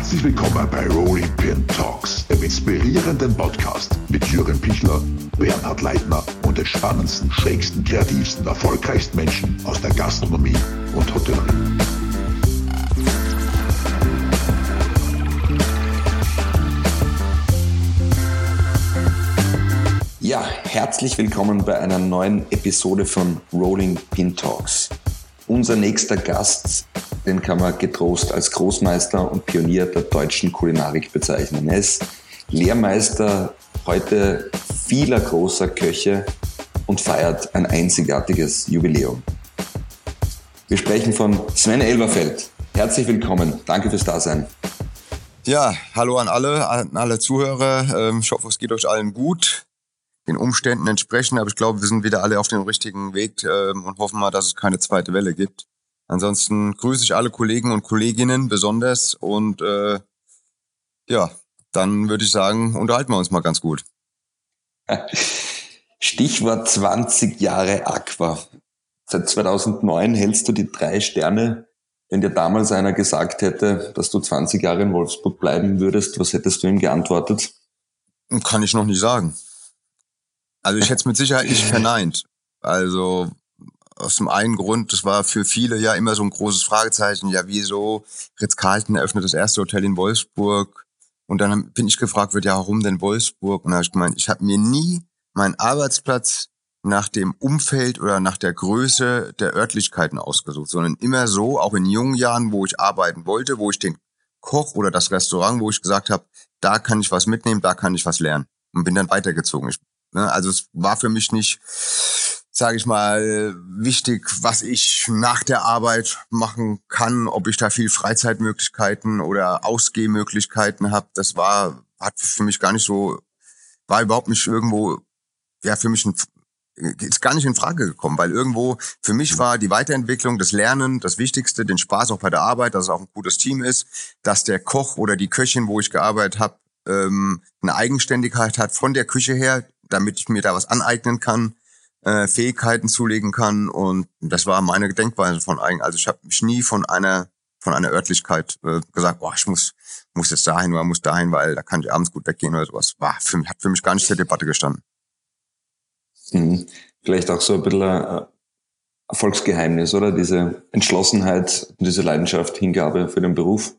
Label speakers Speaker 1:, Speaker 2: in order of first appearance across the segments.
Speaker 1: Herzlich willkommen bei Rolling Pin Talks, dem inspirierenden Podcast mit Jürgen Pichler, Bernhard Leitner und den spannendsten, schrägsten, kreativsten, erfolgreichsten Menschen aus der Gastronomie und Hotellerie.
Speaker 2: Ja, herzlich willkommen bei einer neuen Episode von Rolling Pin Talks. Unser nächster Gast, den kann man getrost als Großmeister und Pionier der deutschen Kulinarik bezeichnen. Er ist Lehrmeister heute vieler großer Köche und feiert ein einzigartiges Jubiläum. Wir sprechen von Sven Elverfeld. Herzlich willkommen. Danke fürs Dasein.
Speaker 3: Ja, hallo an alle, an alle Zuhörer. Ähm, ich hoffe, es geht euch allen gut den Umständen entsprechen. Aber ich glaube, wir sind wieder alle auf dem richtigen Weg äh, und hoffen mal, dass es keine zweite Welle gibt. Ansonsten grüße ich alle Kollegen und Kolleginnen besonders und äh, ja, dann würde ich sagen, unterhalten wir uns mal ganz gut.
Speaker 2: Stichwort 20 Jahre Aqua. Seit 2009 hältst du die drei Sterne. Wenn dir damals einer gesagt hätte, dass du 20 Jahre in Wolfsburg bleiben würdest, was hättest du ihm geantwortet?
Speaker 3: Kann ich noch nicht sagen. Also ich hätte es mit Sicherheit nicht verneint. Also aus dem einen Grund, das war für viele ja immer so ein großes Fragezeichen, ja wieso Ritz-Carlton eröffnet das erste Hotel in Wolfsburg und dann bin ich gefragt wird, ja warum denn Wolfsburg? Und da habe ich gemeint, ich habe mir nie meinen Arbeitsplatz nach dem Umfeld oder nach der Größe der Örtlichkeiten ausgesucht, sondern immer so, auch in jungen Jahren, wo ich arbeiten wollte, wo ich den Koch oder das Restaurant, wo ich gesagt habe, da kann ich was mitnehmen, da kann ich was lernen und bin dann weitergezogen. Ich Ne? Also es war für mich nicht, sage ich mal, wichtig, was ich nach der Arbeit machen kann, ob ich da viel Freizeitmöglichkeiten oder Ausgehmöglichkeiten habe. Das war hat für mich gar nicht so, war überhaupt nicht irgendwo, ja für mich ein, ist gar nicht in Frage gekommen, weil irgendwo für mich war die Weiterentwicklung, das Lernen das Wichtigste, den Spaß auch bei der Arbeit, dass es auch ein gutes Team ist, dass der Koch oder die Köchin, wo ich gearbeitet habe, ähm, eine Eigenständigkeit hat von der Küche her, damit ich mir da was aneignen kann, äh, Fähigkeiten zulegen kann. Und das war meine Denkweise von eigen. Also ich habe mich nie von einer von einer Örtlichkeit äh, gesagt, boah, ich muss muss jetzt dahin oder muss dahin, weil da kann ich abends gut weggehen oder sowas. War für mich, hat für mich gar nicht zur Debatte gestanden.
Speaker 2: Mhm. Vielleicht auch so ein bisschen ein Erfolgsgeheimnis, oder? Diese Entschlossenheit diese Leidenschaft, Hingabe für den Beruf.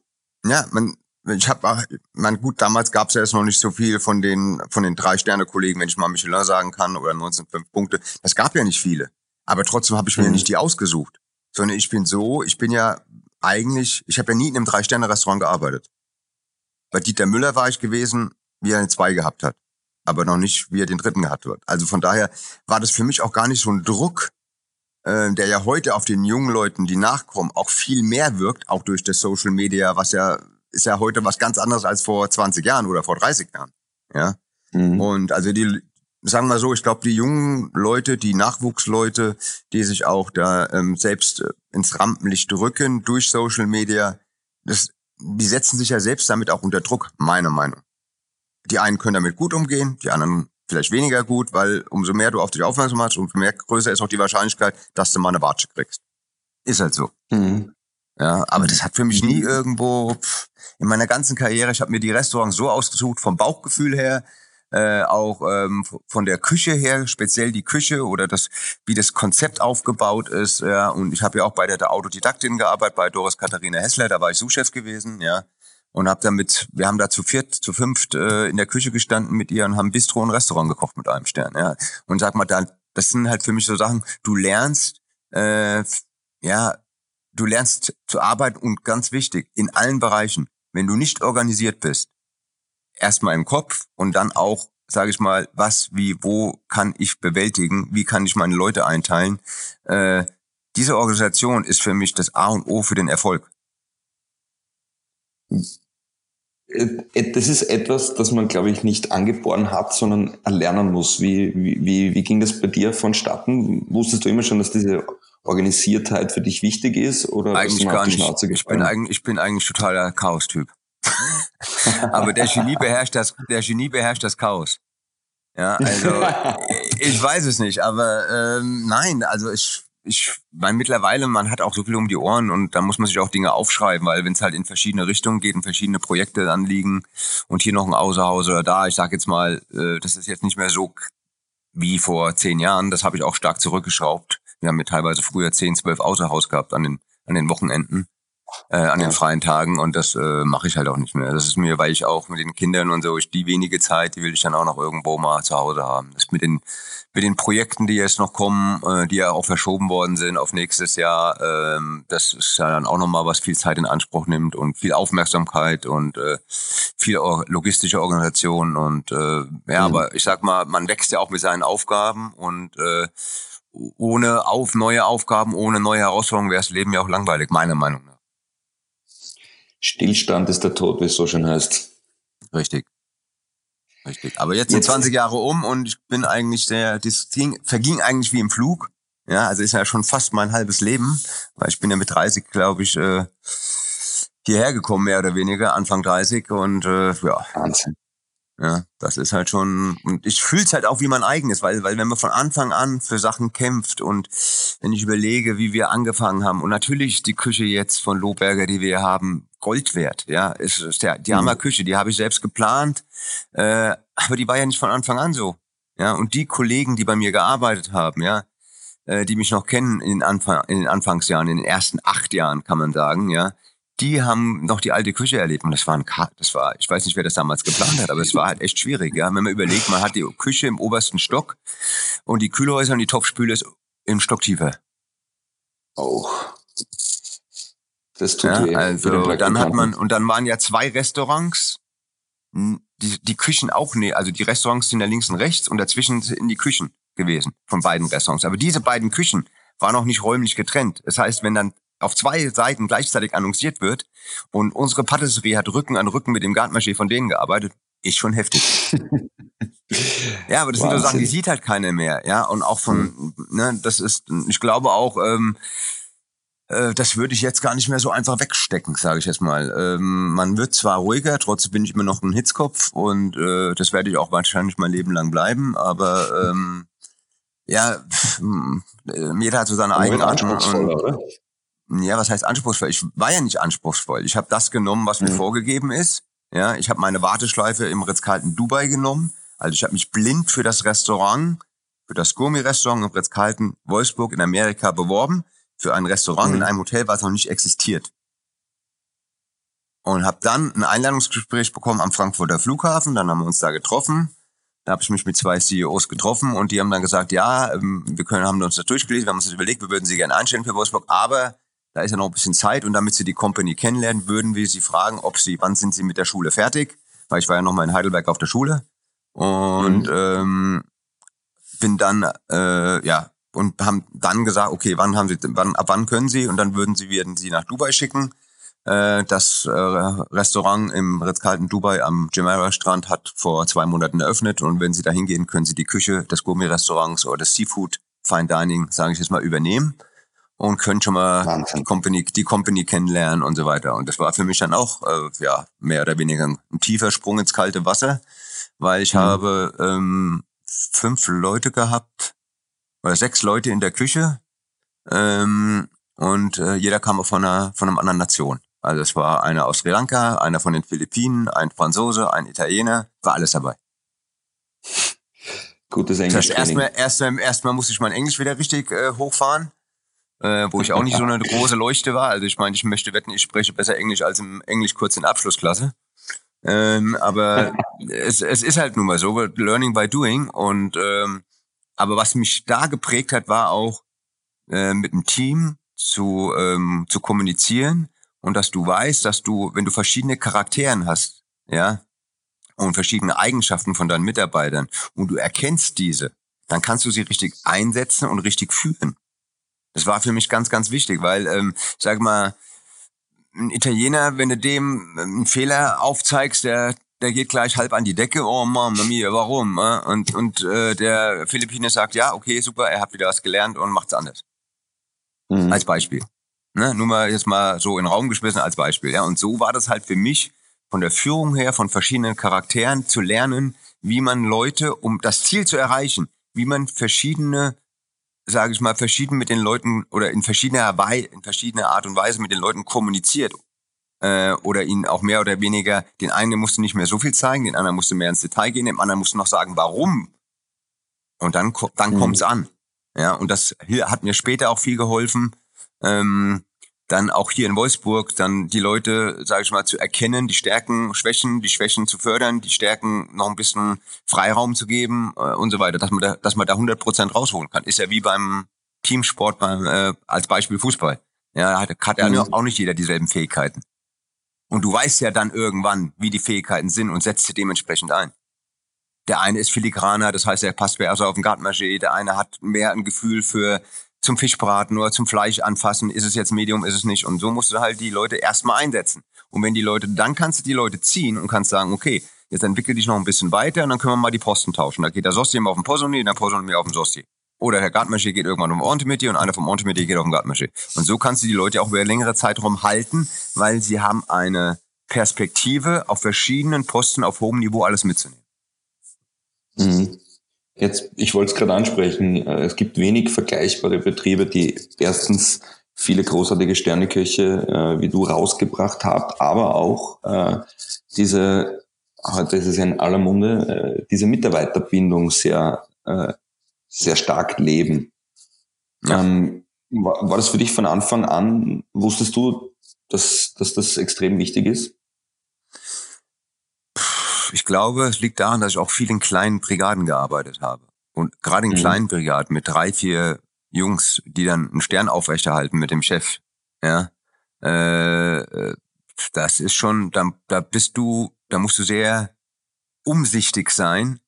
Speaker 3: Ja, man, ich habe, man gut, damals gab es ja erst noch nicht so viel von den von den drei Sterne Kollegen, wenn ich mal Michelin sagen kann oder 19,5 Punkte. Das gab ja nicht viele, aber trotzdem habe ich mir mhm. nicht die ausgesucht, sondern ich bin so, ich bin ja eigentlich, ich habe ja nie in einem drei Sterne Restaurant gearbeitet. Bei Dieter Müller war ich gewesen, wie er eine zwei gehabt hat, aber noch nicht, wie er den dritten gehabt wird. Also von daher war das für mich auch gar nicht so ein Druck, äh, der ja heute auf den jungen Leuten, die nachkommen, auch viel mehr wirkt, auch durch das Social Media, was ja ist ja heute was ganz anderes als vor 20 Jahren oder vor 30 Jahren. Ja. Mhm. Und also die, sagen wir so, ich glaube, die jungen Leute, die Nachwuchsleute, die sich auch da ähm, selbst äh, ins Rampenlicht drücken durch Social Media, das, die setzen sich ja selbst damit auch unter Druck, meiner Meinung. Die einen können damit gut umgehen, die anderen vielleicht weniger gut, weil umso mehr du auf dich aufmerksam machst, umso mehr größer ist auch die Wahrscheinlichkeit, dass du mal eine Watsche kriegst. Ist halt so. Mhm. Ja, aber das hat für mich nie irgendwo pff, in meiner ganzen Karriere, ich habe mir die Restaurants so ausgesucht vom Bauchgefühl her, äh, auch ähm, von der Küche her, speziell die Küche oder das, wie das Konzept aufgebaut ist. Ja, und ich habe ja auch bei der, der Autodidaktin gearbeitet, bei Doris Katharina Hessler, da war ich Suchchef gewesen, ja. Und habe damit, wir haben da zu viert, zu fünft äh, in der Küche gestanden mit ihr und haben Bistro und Restaurant gekocht mit einem Stern, ja. Und sag mal, da, das sind halt für mich so Sachen, du lernst, äh, ja, du lernst zu arbeiten und ganz wichtig, in allen Bereichen, wenn du nicht organisiert bist, erstmal im Kopf und dann auch, sage ich mal, was, wie, wo kann ich bewältigen, wie kann ich meine Leute einteilen. Äh, diese Organisation ist für mich das A und O für den Erfolg.
Speaker 2: Äh, das ist etwas, das man, glaube ich, nicht angeboren hat, sondern erlernen muss. Wie, wie, wie ging das bei dir vonstatten? Wusstest du immer schon, dass diese Organisiertheit für dich wichtig ist oder
Speaker 3: eigentlich gar nicht. Ich bin eigentlich, ich bin eigentlich totaler Chaos-Typ. Aber der Genie beherrscht das, der Genie beherrscht das Chaos. Ja, also ich weiß es nicht, aber ähm, nein, also ich ich meine mittlerweile, man hat auch so viel um die Ohren und da muss man sich auch Dinge aufschreiben, weil wenn es halt in verschiedene Richtungen geht und verschiedene Projekte anliegen und hier noch ein Außerhaus oder da, ich sage jetzt mal, äh, das ist jetzt nicht mehr so wie vor zehn Jahren, das habe ich auch stark zurückgeschraubt. Wir haben ja teilweise früher zehn, zwölf Außerhaus gehabt an den, an den Wochenenden äh, an den freien Tagen und das äh, mache ich halt auch nicht mehr. Das ist mir, weil ich auch mit den Kindern und so, ich die wenige Zeit, die will ich dann auch noch irgendwo mal zu Hause haben. Das mit den mit den Projekten, die jetzt noch kommen, äh, die ja auch verschoben worden sind auf nächstes Jahr, ähm, das ist ja dann auch nochmal was viel Zeit in Anspruch nimmt und viel Aufmerksamkeit und äh, viel logistische Organisation und äh, ja, mhm. aber ich sag mal, man wächst ja auch mit seinen Aufgaben und äh, ohne auf neue Aufgaben, ohne neue Herausforderungen wäre das Leben ja auch langweilig, meiner Meinung nach.
Speaker 2: Stillstand ist der Tod, wie es so schön heißt.
Speaker 3: Richtig. Richtig. Aber jetzt, jetzt sind 20 Jahre um und ich bin eigentlich sehr, das ging, verging eigentlich wie im Flug. Ja, also ist ja schon fast mein halbes Leben, weil ich bin ja mit 30, glaube ich, äh, hierher gekommen, mehr oder weniger, Anfang 30 und äh, ja. Wahnsinn. Ja, das ist halt schon, und ich fühle es halt auch wie mein eigenes, weil, weil wenn man von Anfang an für Sachen kämpft und wenn ich überlege, wie wir angefangen haben und natürlich die Küche jetzt von Lohberger, die wir haben, Gold wert, ja, ist, ist der, die mhm. Hammerküche, die habe ich selbst geplant, äh, aber die war ja nicht von Anfang an so, ja, und die Kollegen, die bei mir gearbeitet haben, ja, äh, die mich noch kennen in den, Anfang, in den Anfangsjahren, in den ersten acht Jahren, kann man sagen, ja, die haben noch die alte Küche erlebt und das war ein das war, ich weiß nicht, wer das damals geplant hat, aber es war halt echt schwierig, ja. Wenn man überlegt, man hat die Küche im obersten Stock und die Kühlhäuser und die Topfspüle ist im Stock tiefer.
Speaker 2: Oh.
Speaker 3: Das tut ja, weh. Also dann hat man, und dann waren ja zwei Restaurants, die, die Küchen auch, nee, also die Restaurants sind ja links und rechts und dazwischen sind die Küchen gewesen von beiden Restaurants. Aber diese beiden Küchen waren auch nicht räumlich getrennt. Das heißt, wenn dann auf zwei Seiten gleichzeitig annonciert wird und unsere Patisserie hat Rücken an Rücken mit dem Gartenmaché von denen gearbeitet, ist schon heftig. ja, aber das Wahnsinn. sind so Sachen, die sieht halt keiner mehr, ja, und auch von, hm. ne, das ist, ich glaube auch, ähm, äh, das würde ich jetzt gar nicht mehr so einfach wegstecken, sage ich jetzt mal. Ähm, man wird zwar ruhiger, trotzdem bin ich immer noch ein Hitzkopf und äh, das werde ich auch wahrscheinlich mein Leben lang bleiben, aber ähm, ja, pff, jeder hat so seine Eigenarten. Und, ja, was heißt anspruchsvoll? Ich war ja nicht anspruchsvoll. Ich habe das genommen, was mir mhm. vorgegeben ist. Ja, ich habe meine Warteschleife im Ritz-Carlton Dubai genommen. Also ich habe mich blind für das Restaurant, für das Gourmet-Restaurant im Ritz-Carlton Wolfsburg in Amerika beworben, für ein Restaurant mhm. in einem Hotel, was noch nicht existiert. Und habe dann ein Einladungsgespräch bekommen am Frankfurter Flughafen. Dann haben wir uns da getroffen. Da habe ich mich mit zwei CEOs getroffen und die haben dann gesagt, ja, ähm, wir können, haben uns das durchgelesen, wir haben uns das überlegt, wir würden sie gerne einstellen für Wolfsburg, aber da ist ja noch ein bisschen Zeit und damit Sie die Company kennenlernen, würden wir Sie fragen, ob Sie, wann sind Sie mit der Schule fertig? Weil ich war ja noch mal in Heidelberg auf der Schule und mhm. ähm, bin dann äh, ja und haben dann gesagt, okay, wann haben Sie, wann ab wann können Sie? Und dann würden Sie werden Sie nach Dubai schicken. Äh, das äh, Restaurant im Ritz-Carlton Dubai am Jumeirah Strand hat vor zwei Monaten eröffnet und wenn Sie da hingehen, können Sie die Küche des Gourmet-Restaurants oder des Seafood Fine Dining, sage ich jetzt mal, übernehmen und können schon mal die Company, die Company kennenlernen und so weiter. Und das war für mich dann auch äh, ja mehr oder weniger ein, tiefer Sprung ins kalte Wasser, weil ich mhm. habe ähm, fünf Leute gehabt oder sechs Leute in der Küche ähm, und äh, jeder kam von einer von einer anderen Nation. Also es war einer aus Sri Lanka, einer von den Philippinen, ein Franzose, ein Italiener, war alles dabei.
Speaker 2: Gutes Englisch. Das
Speaker 3: heißt, erstmal, erstmal, erstmal musste ich mein Englisch wieder richtig äh, hochfahren äh, wo ich auch nicht so eine große Leuchte war. Also ich meine, ich möchte wetten, ich spreche besser Englisch als im Englisch kurz in Abschlussklasse. Ähm, aber es, es ist halt nun mal so, learning by doing. Und ähm, aber was mich da geprägt hat, war auch äh, mit dem Team zu ähm, zu kommunizieren und dass du weißt, dass du, wenn du verschiedene Charakteren hast, ja, und verschiedene Eigenschaften von deinen Mitarbeitern und du erkennst diese, dann kannst du sie richtig einsetzen und richtig führen. Das war für mich ganz, ganz wichtig, weil, ähm, sag mal, ein Italiener, wenn du dem ähm, einen Fehler aufzeigst, der der geht gleich halb an die Decke. Oh Mama mia, warum? Äh? Und und äh, der Philippiner sagt, ja, okay, super, er hat wieder was gelernt und macht's anders. Mhm. Als Beispiel. Ne? Nur mal jetzt mal so in den Raum geschmissen als Beispiel. Ja, und so war das halt für mich von der Führung her, von verschiedenen Charakteren zu lernen, wie man Leute, um das Ziel zu erreichen, wie man verschiedene sage ich mal, verschieden mit den Leuten oder in verschiedener, Wei in verschiedener Art und Weise mit den Leuten kommuniziert äh, oder ihnen auch mehr oder weniger, den einen musste nicht mehr so viel zeigen, den anderen musste mehr ins Detail gehen, dem anderen musste noch sagen, warum. Und dann, dann mhm. kommt's an. Ja, und das hier hat mir später auch viel geholfen. Ähm, dann auch hier in Wolfsburg dann die Leute, sage ich mal, zu erkennen, die Stärken, Schwächen, die Schwächen zu fördern, die Stärken noch ein bisschen Freiraum zu geben äh, und so weiter, dass man da, dass man da 100 Prozent rausholen kann. Ist ja wie beim Teamsport, beim, äh, als Beispiel Fußball. Ja, hat, hat ja mhm. auch nicht jeder dieselben Fähigkeiten. Und du weißt ja dann irgendwann, wie die Fähigkeiten sind und setzt sie dementsprechend ein. Der eine ist filigraner, das heißt, er passt besser auf den Gartenmaché. Der eine hat mehr ein Gefühl für zum Fischbraten oder zum Fleisch anfassen. Ist es jetzt Medium, ist es nicht? Und so musst du halt die Leute erstmal einsetzen. Und wenn die Leute, dann kannst du die Leute ziehen und kannst sagen, okay, jetzt entwickel dich noch ein bisschen weiter und dann können wir mal die Posten tauschen. Da geht der Sosti immer auf den Posoni, der Posoni auf den Sosti. Oder der Gartenmaché geht irgendwann auf den Ornthometier und einer vom Ornthometier geht auf den Gartenmaché. Und so kannst du die Leute auch über längere Zeitraum halten, weil sie haben eine Perspektive auf verschiedenen Posten auf hohem Niveau alles mitzunehmen.
Speaker 2: Mhm. Jetzt, ich wollte es gerade ansprechen, äh, es gibt wenig vergleichbare Betriebe, die erstens viele großartige Sterneköche äh, wie du rausgebracht habt, aber auch äh, diese, heute ist es ja in aller Munde, äh, diese Mitarbeiterbindung sehr, äh, sehr stark leben. Ja. Ähm, war, war das für dich von Anfang an, wusstest du, dass, dass das extrem wichtig ist?
Speaker 3: Ich glaube, es liegt daran, dass ich auch viel in kleinen Brigaden gearbeitet habe. Und gerade in mhm. kleinen Brigaden mit drei, vier Jungs, die dann einen Stern aufrechterhalten mit dem Chef, ja, äh, das ist schon, da, da bist du, da musst du sehr umsichtig sein.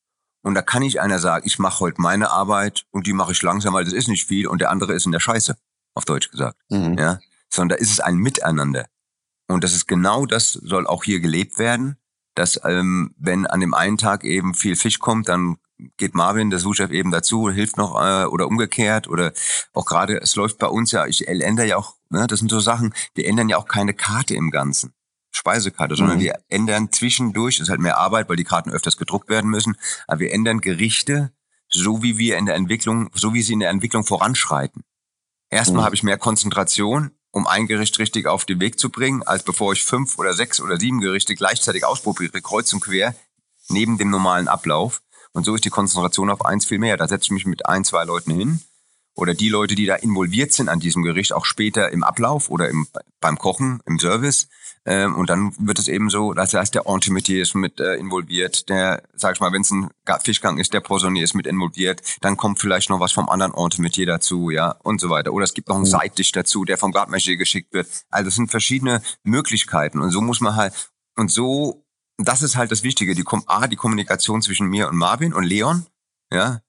Speaker 3: Und da kann nicht einer sagen, ich mache heute meine Arbeit und die mache ich langsam, weil das ist nicht viel und der andere ist in der Scheiße, auf Deutsch gesagt. Mhm. Ja, sondern da ist es ein Miteinander. Und das ist genau das, soll auch hier gelebt werden dass ähm, wenn an dem einen Tag eben viel Fisch kommt, dann geht Marvin, der Suchchef, eben dazu, hilft noch äh, oder umgekehrt oder auch gerade, es läuft bei uns ja, ich ändere ja auch, ne, das sind so Sachen, wir ändern ja auch keine Karte im Ganzen. Speisekarte, sondern mhm. wir ändern zwischendurch, das ist halt mehr Arbeit, weil die Karten öfters gedruckt werden müssen, aber wir ändern Gerichte, so wie wir in der Entwicklung, so wie sie in der Entwicklung voranschreiten. Erstmal mhm. habe ich mehr Konzentration um ein Gericht richtig auf den Weg zu bringen, als bevor ich fünf oder sechs oder sieben Gerichte gleichzeitig ausprobiere, kreuz und quer, neben dem normalen Ablauf. Und so ist die Konzentration auf eins viel mehr. Da setze ich mich mit ein, zwei Leuten hin oder die Leute, die da involviert sind an diesem Gericht, auch später im Ablauf oder im, beim Kochen, im Service. Ähm, und dann wird es eben so, das heißt, der Entremetier ist mit äh, involviert, der, sag ich mal, wenn es ein Fischgang ist, der Poissonnier ist mit involviert, dann kommt vielleicht noch was vom anderen Entremetier dazu, ja, und so weiter. Oder es gibt noch einen mhm. Dazu, der vom Gartmescher geschickt wird. Also es sind verschiedene Möglichkeiten und so muss man halt, und so, das ist halt das Wichtige, die, A, die Kommunikation zwischen mir und Marvin und Leon, ja,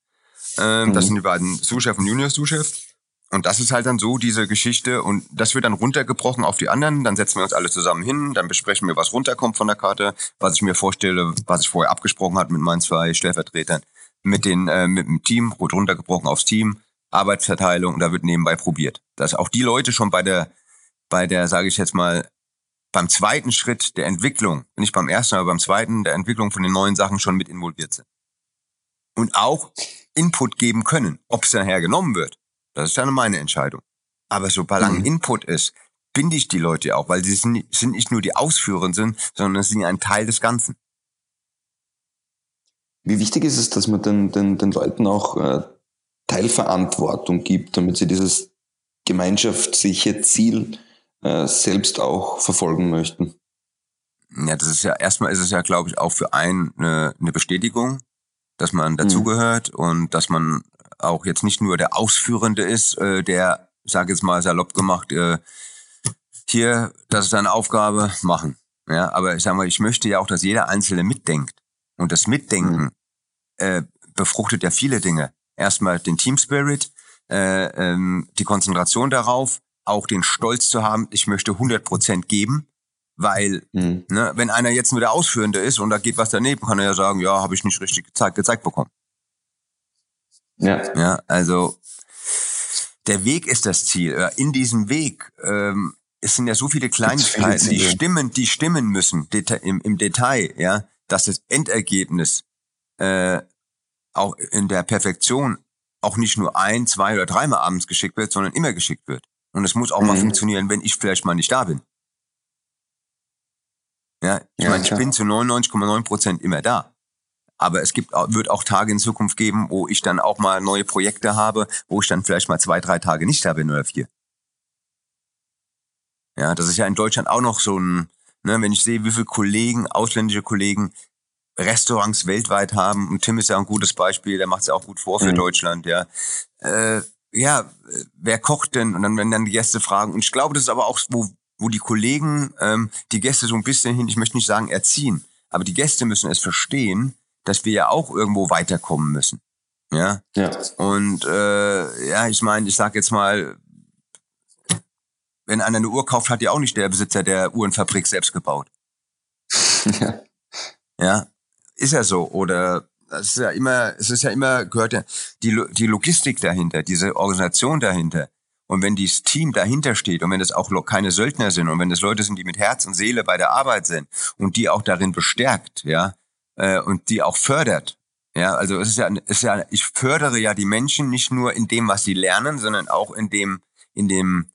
Speaker 3: ähm, mhm. Das sind die beiden Sous-Chef und Junior-Sous-Chef. Und das ist halt dann so diese Geschichte und das wird dann runtergebrochen auf die anderen. Dann setzen wir uns alle zusammen hin, dann besprechen wir, was runterkommt von der Karte, was ich mir vorstelle, was ich vorher abgesprochen hat mit meinen zwei Stellvertretern, mit den äh, mit dem Team, wird runtergebrochen aufs Team, Arbeitsverteilung und da wird nebenbei probiert. Dass auch die Leute schon bei der bei der sage ich jetzt mal beim zweiten Schritt der Entwicklung, nicht beim ersten, aber beim zweiten der Entwicklung von den neuen Sachen schon mit involviert sind. Und auch Input geben können. Ob es nachher genommen wird, das ist dann meine Entscheidung. Aber sobald mhm. Input ist, binde ich die Leute auch, weil sie sind, sind nicht nur die Ausführenden, sondern sie sind ein Teil des Ganzen.
Speaker 2: Wie wichtig ist es, dass man den, den, den Leuten auch äh, Teilverantwortung gibt, damit sie dieses gemeinschaftliche Ziel äh, selbst auch verfolgen möchten?
Speaker 3: Ja, das ist ja erstmal ist es ja, glaube ich, auch für einen eine, eine Bestätigung, dass man mhm. dazugehört mhm. und dass man auch jetzt nicht nur der Ausführende ist, äh, der, sage jetzt mal salopp gemacht, äh, hier, das ist deine Aufgabe, machen. Ja, aber ich sage mal, ich möchte ja auch, dass jeder Einzelne mitdenkt. Und das Mitdenken mhm. äh, befruchtet ja viele Dinge. Erstmal den Team Spirit, äh, ähm, die Konzentration darauf, auch den Stolz zu haben, ich möchte 100 Prozent geben weil, mhm. ne, wenn einer jetzt nur der Ausführende ist und da geht was daneben, kann er ja sagen, ja, habe ich nicht richtig gezeigt, gezeigt bekommen. Ja. Ja, also der Weg ist das Ziel. In diesem Weg ähm, es sind ja so viele Kleinigkeiten, die stimmen, die stimmen müssen im, im Detail, ja, dass das Endergebnis äh, auch in der Perfektion auch nicht nur ein, zwei oder dreimal abends geschickt wird, sondern immer geschickt wird. Und es muss auch mhm. mal funktionieren, wenn ich vielleicht mal nicht da bin. Ja, ich ja, meine, ich bin zu 99,9 Prozent immer da. Aber es gibt, wird auch Tage in Zukunft geben, wo ich dann auch mal neue Projekte habe, wo ich dann vielleicht mal zwei, drei Tage nicht da bin oder vier. Ja, das ist ja in Deutschland auch noch so ein, ne, wenn ich sehe, wie viele Kollegen, ausländische Kollegen, Restaurants weltweit haben, und Tim ist ja ein gutes Beispiel, der macht es ja auch gut vor für mhm. Deutschland, ja. Äh, ja, wer kocht denn? Und dann, wenn dann die Gäste fragen. Und ich glaube, das ist aber auch, wo, wo die Kollegen ähm, die Gäste so ein bisschen hin, ich möchte nicht sagen erziehen, aber die Gäste müssen es verstehen, dass wir ja auch irgendwo weiterkommen müssen. Ja. ja. Und äh, ja, ich meine, ich sag jetzt mal, wenn einer eine Uhr kauft, hat ja auch nicht der Besitzer der Uhrenfabrik selbst gebaut. Ja. Ja, ist ja so. Oder es ist ja immer, es ist ja immer, gehört ja die, die Logistik dahinter, diese Organisation dahinter. Und wenn dieses Team dahinter steht und wenn es auch keine Söldner sind und wenn es Leute sind, die mit Herz und Seele bei der Arbeit sind und die auch darin bestärkt, ja, äh, und die auch fördert, ja, also es ist ja, es ist ja, ich fördere ja die Menschen nicht nur in dem, was sie lernen, sondern auch in dem, in dem,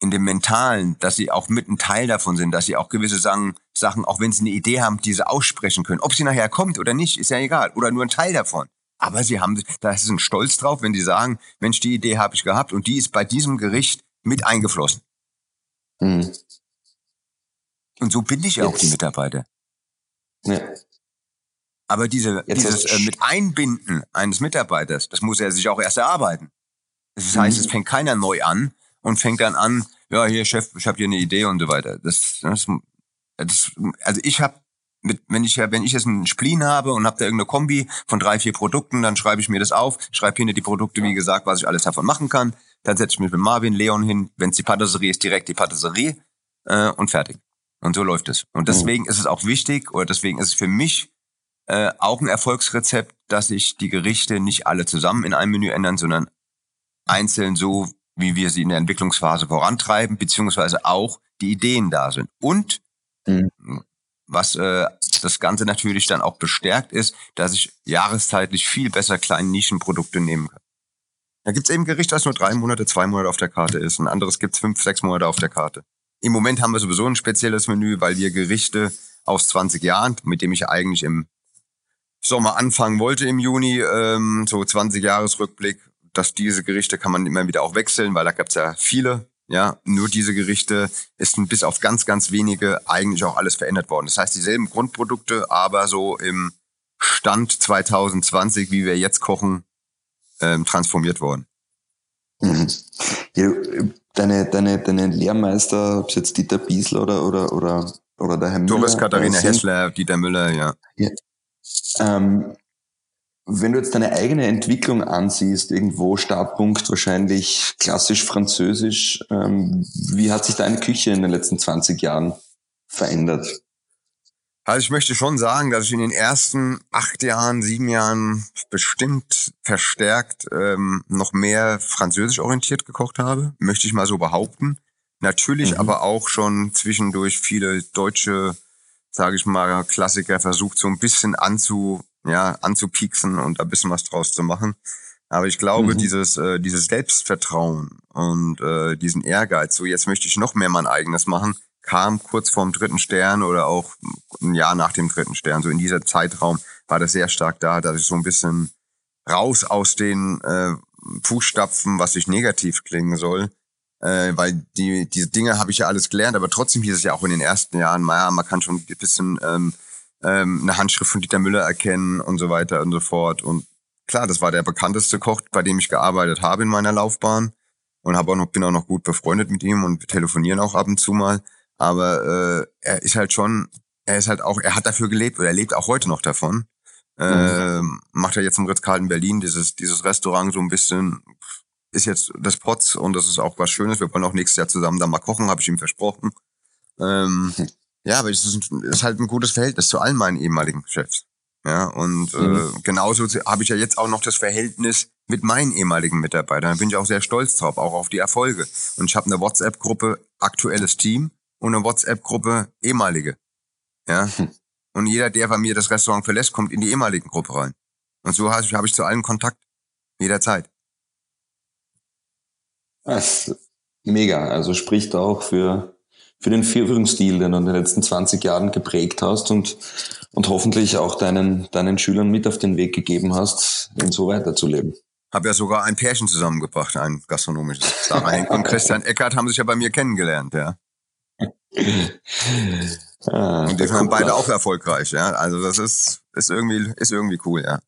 Speaker 3: in dem Mentalen, dass sie auch mit ein Teil davon sind, dass sie auch gewisse Sachen, Sachen, auch wenn sie eine Idee haben, diese aussprechen können. Ob sie nachher kommt oder nicht, ist ja egal. Oder nur ein Teil davon. Aber sie haben, da ist ein Stolz drauf, wenn sie sagen, Mensch, die Idee habe ich gehabt und die ist bei diesem Gericht mit eingeflossen. Mhm. Und so bin ich ja auch die Mitarbeiter. Ja. Aber diese, dieses äh, mit Einbinden eines Mitarbeiters, das muss er sich auch erst erarbeiten. Das heißt, mhm. es fängt keiner neu an, und fängt dann an, ja, hier Chef, ich habe hier eine Idee und so weiter. Das, das, das also ich habe mit, wenn ich wenn ich jetzt einen Spleen habe und habe da irgendeine Kombi von drei, vier Produkten, dann schreibe ich mir das auf, schreibe hinter die Produkte, wie gesagt, was ich alles davon machen kann. Dann setze ich mich mit Marvin, Leon hin. Wenn es die Patisserie ist, direkt die Patisserie äh, und fertig. Und so läuft es. Und deswegen mhm. ist es auch wichtig, oder deswegen ist es für mich äh, auch ein Erfolgsrezept, dass ich die Gerichte nicht alle zusammen in einem Menü ändern, sondern einzeln so, wie wir sie in der Entwicklungsphase vorantreiben, beziehungsweise auch die Ideen da sind. Und mhm. was äh, das Ganze natürlich dann auch bestärkt ist, dass ich jahreszeitlich viel besser kleine Nischenprodukte nehmen kann. Da gibt's eben Gericht, das nur drei Monate, zwei Monate auf der Karte ist. Ein anderes gibt's fünf, sechs Monate auf der Karte. Im Moment haben wir sowieso ein spezielles Menü, weil wir Gerichte aus 20 Jahren, mit dem ich eigentlich im Sommer anfangen wollte im Juni, ähm, so 20 Jahresrückblick, dass diese Gerichte kann man immer wieder auch wechseln, weil da gab es ja viele. Ja, nur diese Gerichte ist bis auf ganz, ganz wenige eigentlich auch alles verändert worden. Das heißt, dieselben Grundprodukte, aber so im Stand 2020, wie wir jetzt kochen, ähm, transformiert worden.
Speaker 2: Mhm. Ja, deine, deine, deine Lehrmeister, ob es jetzt Dieter Biesler oder, oder, oder, oder der Herr Müller.
Speaker 3: Doris Katharina Hessler, Dieter Müller, ja. ja.
Speaker 2: Ähm, wenn du jetzt deine eigene Entwicklung ansiehst, irgendwo Startpunkt wahrscheinlich klassisch französisch, ähm, wie hat sich deine Küche in den letzten 20 Jahren verändert?
Speaker 3: Also ich möchte schon sagen, dass ich in den ersten acht Jahren, sieben Jahren bestimmt verstärkt ähm, noch mehr französisch orientiert gekocht habe, möchte ich mal so behaupten. Natürlich mhm. aber auch schon zwischendurch viele deutsche, sage ich mal, Klassiker versucht so ein bisschen anzu ja, anzupieksen und ein bisschen was draus zu machen. Aber ich glaube, mhm. dieses, äh, dieses Selbstvertrauen und äh, diesen Ehrgeiz, so jetzt möchte ich noch mehr mein eigenes machen, kam kurz vorm dritten Stern oder auch ein Jahr nach dem dritten Stern. So in dieser Zeitraum war das sehr stark da, dass ich so ein bisschen raus aus den äh, Fußstapfen, was sich negativ klingen soll, äh, weil die diese Dinge habe ich ja alles gelernt, aber trotzdem hieß es ja auch in den ersten Jahren, naja, man kann schon ein bisschen ähm, ähm, eine Handschrift von Dieter Müller erkennen und so weiter und so fort. Und klar, das war der bekannteste Koch, bei dem ich gearbeitet habe in meiner Laufbahn und habe auch noch bin auch noch gut befreundet mit ihm und wir telefonieren auch ab und zu mal. Aber äh, er ist halt schon, er ist halt auch, er hat dafür gelebt oder er lebt auch heute noch davon. Mhm. Äh, macht er jetzt im Ritz-Carlton Berlin dieses dieses Restaurant so ein bisschen ist jetzt das Potz und das ist auch was Schönes. Wir wollen auch nächstes Jahr zusammen da mal kochen, habe ich ihm versprochen. Ähm, Ja, aber es ist, ist halt ein gutes Verhältnis zu allen meinen ehemaligen Chefs. Ja, und mhm. äh, genauso habe ich ja jetzt auch noch das Verhältnis mit meinen ehemaligen Mitarbeitern. Da bin ich auch sehr stolz drauf, auch auf die Erfolge. Und ich habe eine WhatsApp-Gruppe aktuelles Team und eine WhatsApp-Gruppe ehemalige. Ja. Hm. Und jeder, der bei mir das Restaurant verlässt, kommt in die ehemaligen Gruppe rein. Und so habe ich, hab ich zu allen Kontakt. Jederzeit.
Speaker 2: Das mega. Also spricht auch für, für den Führungsstil, den du in den letzten 20 Jahren geprägt hast und, und hoffentlich auch deinen, deinen Schülern mit auf den Weg gegeben hast, in so weiterzuleben.
Speaker 3: Habe ja sogar ein Pärchen zusammengebracht, ein gastronomisches. Sarah Henk und Christian Eckert haben sich ja bei mir kennengelernt, ja. ah, und die waren beide auch erfolgreich, ja. Also das ist, ist irgendwie, ist irgendwie cool, ja.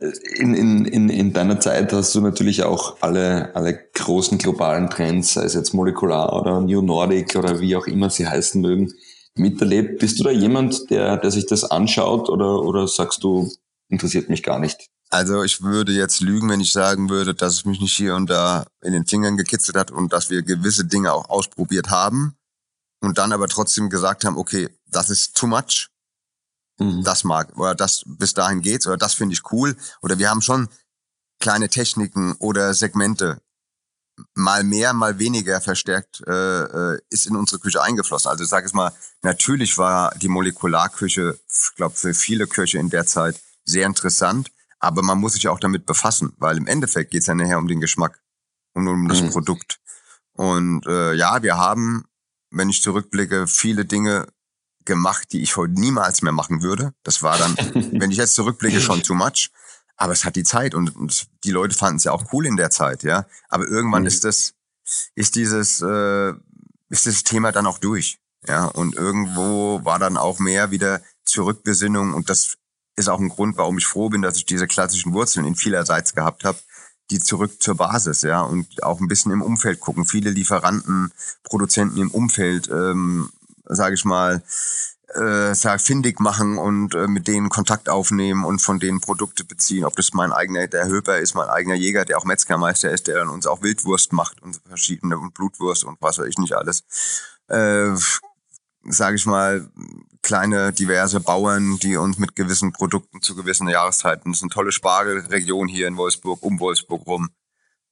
Speaker 2: In, in, in, in deiner Zeit hast du natürlich auch alle, alle großen globalen Trends, sei es jetzt molekular oder New Nordic oder wie auch immer sie heißen mögen, miterlebt. Bist du da jemand, der, der sich das anschaut oder, oder sagst du, interessiert mich gar nicht?
Speaker 3: Also ich würde jetzt lügen, wenn ich sagen würde, dass es mich nicht hier und da in den Fingern gekitzelt hat und dass wir gewisse Dinge auch ausprobiert haben und dann aber trotzdem gesagt haben, okay, das ist too much. Mhm. Das mag oder das bis dahin geht's oder das finde ich cool oder wir haben schon kleine Techniken oder Segmente mal mehr, mal weniger verstärkt äh, äh ist in unsere Küche eingeflossen. Also ich sage es mal, natürlich war die Molekularküche, ich glaube für viele Köche in der Zeit sehr interessant, aber man muss sich auch damit befassen, weil im Endeffekt geht es ja nachher um den Geschmack und um das mhm. Produkt. Und äh, ja, wir haben, wenn ich zurückblicke, viele Dinge gemacht, die ich heute niemals mehr machen würde. Das war dann, wenn ich jetzt zurückblicke, schon too much. Aber es hat die Zeit und, und die Leute fanden es ja auch cool in der Zeit, ja. Aber irgendwann mhm. ist das, ist dieses, äh, ist das Thema dann auch durch, ja. Und irgendwo war dann auch mehr wieder Zurückbesinnung und das ist auch ein Grund, warum ich froh bin, dass ich diese klassischen Wurzeln in vielerseits gehabt habe, die zurück zur Basis, ja, und auch ein bisschen im Umfeld gucken. Viele Lieferanten, Produzenten im Umfeld, ähm, sage ich mal, äh, sag, findig machen und äh, mit denen Kontakt aufnehmen und von denen Produkte beziehen. Ob das mein eigener, der Höper ist, mein eigener Jäger, der auch Metzgermeister ist, der dann uns auch Wildwurst macht und verschiedene und Blutwurst und was weiß ich nicht alles. Äh, sage ich mal, kleine, diverse Bauern, die uns mit gewissen Produkten zu gewissen Jahreszeiten, das ist eine tolle Spargelregion hier in Wolfsburg, um Wolfsburg rum.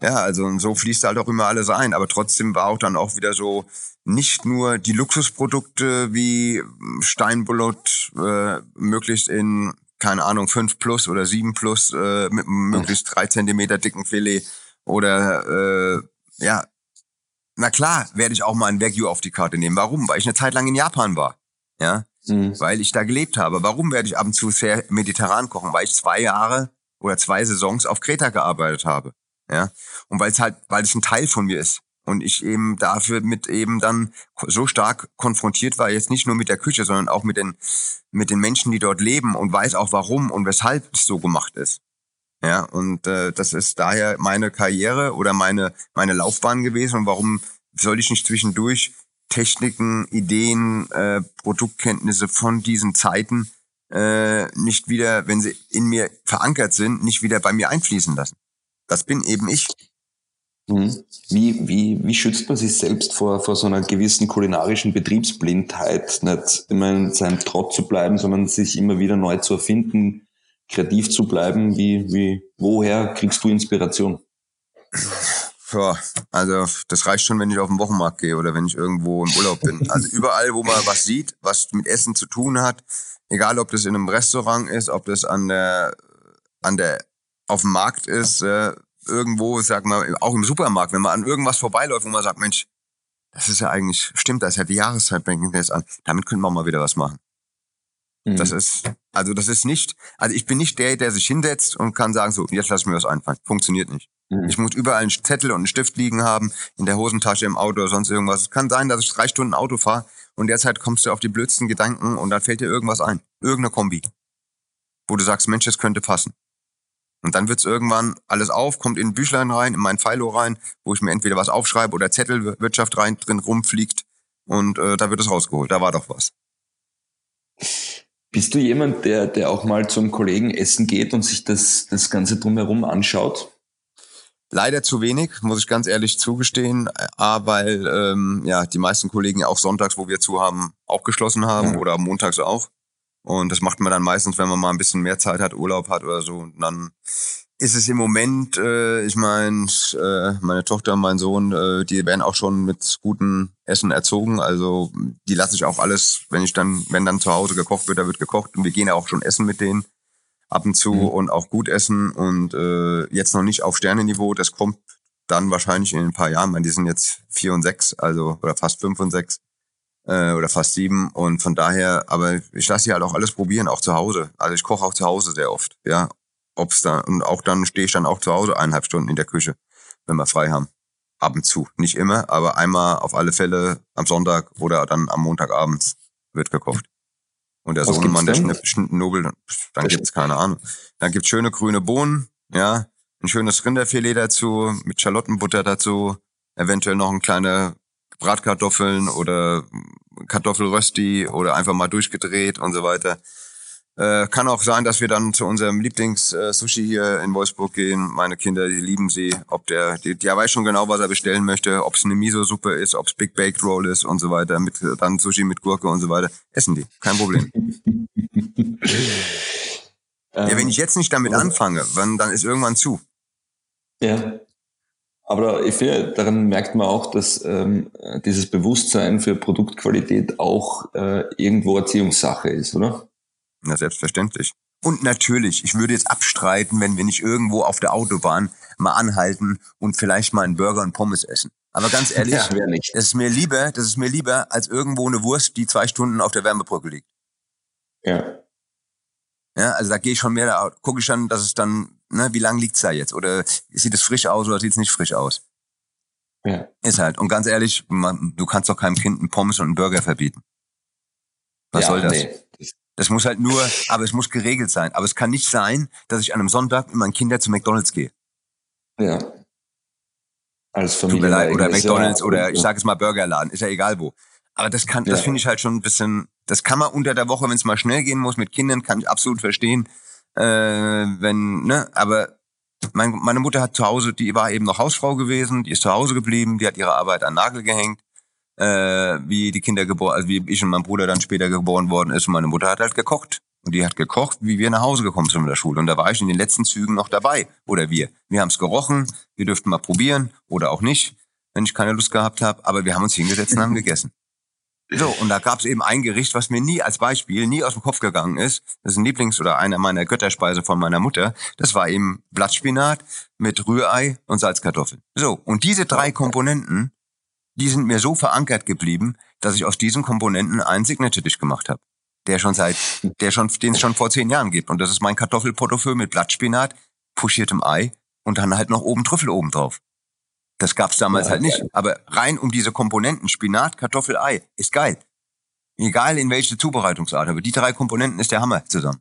Speaker 3: Ja, also und so fließt halt auch immer alles ein. Aber trotzdem war auch dann auch wieder so nicht nur die Luxusprodukte wie Steinbullot äh, möglichst in, keine Ahnung, 5 plus oder 7 plus äh, mit möglichst drei Zentimeter dicken Filet oder äh, ja, na klar, werde ich auch mal ein Wagyu auf die Karte nehmen. Warum? Weil ich eine Zeit lang in Japan war. Ja, mhm. weil ich da gelebt habe. Warum werde ich ab und zu sehr mediterran kochen? Weil ich zwei Jahre oder zwei Saisons auf Kreta gearbeitet habe. Ja, und weil es halt, weil es ein Teil von mir ist. Und ich eben dafür mit eben dann so stark konfrontiert war, jetzt nicht nur mit der Küche, sondern auch mit den, mit den Menschen, die dort leben und weiß auch warum und weshalb es so gemacht ist. Ja, und äh, das ist daher meine Karriere oder meine, meine Laufbahn gewesen. Und warum soll ich nicht zwischendurch Techniken, Ideen, äh, Produktkenntnisse von diesen Zeiten äh, nicht wieder, wenn sie in mir verankert sind, nicht wieder bei mir einfließen lassen? Das bin eben ich.
Speaker 2: Mhm. Wie, wie, wie schützt man sich selbst vor, vor so einer gewissen kulinarischen Betriebsblindheit? Nicht immer in seinem Trott zu bleiben, sondern sich immer wieder neu zu erfinden, kreativ zu bleiben? Wie, wie, woher kriegst du Inspiration?
Speaker 3: Ja, also das reicht schon, wenn ich auf den Wochenmarkt gehe oder wenn ich irgendwo im Urlaub bin. Also überall, wo man was sieht, was mit Essen zu tun hat, egal ob das in einem Restaurant ist, ob das an der, an der, auf dem Markt ist, äh, irgendwo, sag mal, auch im Supermarkt, wenn man an irgendwas vorbeiläuft, wo man sagt, Mensch, das ist ja eigentlich, stimmt, das ist ja die Jahreszeit, bringt jetzt an. Damit könnte man mal wieder was machen. Mhm. Das ist, also das ist nicht, also ich bin nicht der, der sich hinsetzt und kann sagen, so, jetzt lass mir was einfallen. Funktioniert nicht. Mhm. Ich muss überall einen Zettel und einen Stift liegen haben, in der Hosentasche, im Auto oder sonst irgendwas. Es kann sein, dass ich drei Stunden Auto fahre und derzeit kommst du auf die blödsten Gedanken und dann fällt dir irgendwas ein. Irgendeine Kombi. Wo du sagst, Mensch, das könnte passen. Und dann wird's irgendwann alles auf, kommt in ein Büchlein rein, in mein Philo rein, wo ich mir entweder was aufschreibe oder Zettelwirtschaft rein drin rumfliegt und äh, da wird es rausgeholt. Da war doch was.
Speaker 2: Bist du jemand, der, der auch mal zum Kollegen essen geht und sich das, das Ganze drumherum anschaut?
Speaker 3: Leider zu wenig, muss ich ganz ehrlich zugestehen, A, weil ähm, ja die meisten Kollegen auch sonntags, wo wir zu haben, auch geschlossen haben ja. oder montags auch. Und das macht man dann meistens, wenn man mal ein bisschen mehr Zeit hat, Urlaub hat oder so. Und dann ist es im Moment, äh, ich meine, äh, meine Tochter und mein Sohn, äh, die werden auch schon mit gutem Essen erzogen. Also die lasse ich auch alles, wenn ich dann, wenn dann zu Hause gekocht wird, da wird gekocht und wir gehen ja auch schon essen mit denen. ab und zu mhm. und auch gut essen und äh, jetzt noch nicht auf Sternenniveau. Das kommt dann wahrscheinlich in ein paar Jahren. meine, die sind jetzt vier und sechs, also oder fast fünf und sechs äh, oder fast sieben und von daher, aber ich lasse sie halt auch alles probieren, auch zu Hause. Also ich koche auch zu Hause sehr oft, ja. Ob's da und auch dann stehe ich dann auch zu Hause eineinhalb Stunden in der Küche, wenn wir frei haben. Ab und zu, nicht immer, aber einmal auf alle Fälle am Sonntag oder dann am Montagabends wird gekocht. Und der Sohnemann, der Schnitt Nobel, dann gibt's keine Ahnung. Dann gibt's schöne grüne Bohnen, ja, ein schönes Rinderfilet dazu, mit Schalottenbutter dazu, eventuell noch ein kleine Bratkartoffeln oder Kartoffelrösti oder einfach mal durchgedreht und so weiter. Äh, kann auch sein, dass wir dann zu unserem Lieblings-Sushi hier in Wolfsburg gehen. Meine Kinder, die lieben sie. Ob der, die, der weiß schon genau, was er bestellen möchte. Ob es eine Miso-Suppe ist, ob es Big Baked Roll ist und so weiter. Mit, dann Sushi mit Gurke und so weiter. Essen die. Kein Problem. ja, wenn ich jetzt nicht damit anfange, dann, dann ist irgendwann zu.
Speaker 2: Ja. Aber ich finde, daran merkt man auch, dass ähm, dieses Bewusstsein für Produktqualität auch äh, irgendwo Erziehungssache ist, oder?
Speaker 3: Na, selbstverständlich. Und natürlich, ich würde jetzt abstreiten, wenn wir nicht irgendwo auf der Autobahn mal anhalten und vielleicht mal einen Burger und Pommes essen. Aber ganz ehrlich, ja, das ist mir lieber, das ist mir lieber als irgendwo eine Wurst, die zwei Stunden auf der Wärmebrücke liegt.
Speaker 2: Ja.
Speaker 3: Ja, also da gehe ich schon mehr, da gucke ich dann, dass es dann, ne, wie lang liegt's da jetzt? Oder sieht es frisch aus oder sieht es nicht frisch aus?
Speaker 2: Ja.
Speaker 3: Ist halt. Und ganz ehrlich, man, du kannst doch keinem Kind einen Pommes und einen Burger verbieten. Was ja, soll das? Nee. Das muss halt nur, aber es muss geregelt sein. Aber es kann nicht sein, dass ich an einem Sonntag mit meinen Kindern zu McDonalds gehe.
Speaker 2: Ja.
Speaker 3: Als Familie. Oder McDonalds ja, oder ich sage es mal Burgerladen, ist ja egal wo. Aber das kann, ja. das finde ich halt schon ein bisschen, das kann man unter der Woche, wenn es mal schnell gehen muss mit Kindern, kann ich absolut verstehen. Äh, wenn, ne, aber mein, meine Mutter hat zu Hause, die war eben noch Hausfrau gewesen, die ist zu Hause geblieben, die hat ihre Arbeit an Nagel gehängt, äh, wie die Kinder geboren, also wie ich und mein Bruder dann später geboren worden ist. Und meine Mutter hat halt gekocht. Und die hat gekocht, wie wir nach Hause gekommen sind von der Schule. Und da war ich in den letzten Zügen noch dabei. Oder wir. Wir haben es gerochen, wir dürften mal probieren oder auch nicht, wenn ich keine Lust gehabt habe. Aber wir haben uns hingesetzt und haben gegessen. So, und da gab es eben ein Gericht, was mir nie als Beispiel, nie aus dem Kopf gegangen ist. Das ist ein Lieblings- oder einer meiner Götterspeise von meiner Mutter. Das war eben Blattspinat mit Rührei und Salzkartoffeln. So, und diese drei Komponenten, die sind mir so verankert geblieben, dass ich aus diesen Komponenten einen Signature-Dish gemacht habe. Der schon seit, der schon, den es schon vor zehn Jahren gibt. Und das ist mein Kartoffelportofeu mit Blattspinat, puschiertem Ei und dann halt noch oben Trüffel oben drauf. Das gab's damals ja, halt nicht. Aber rein um diese Komponenten, Spinat, Kartoffel, Ei, ist geil. Egal in welche Zubereitungsart, aber die drei Komponenten ist der Hammer zusammen.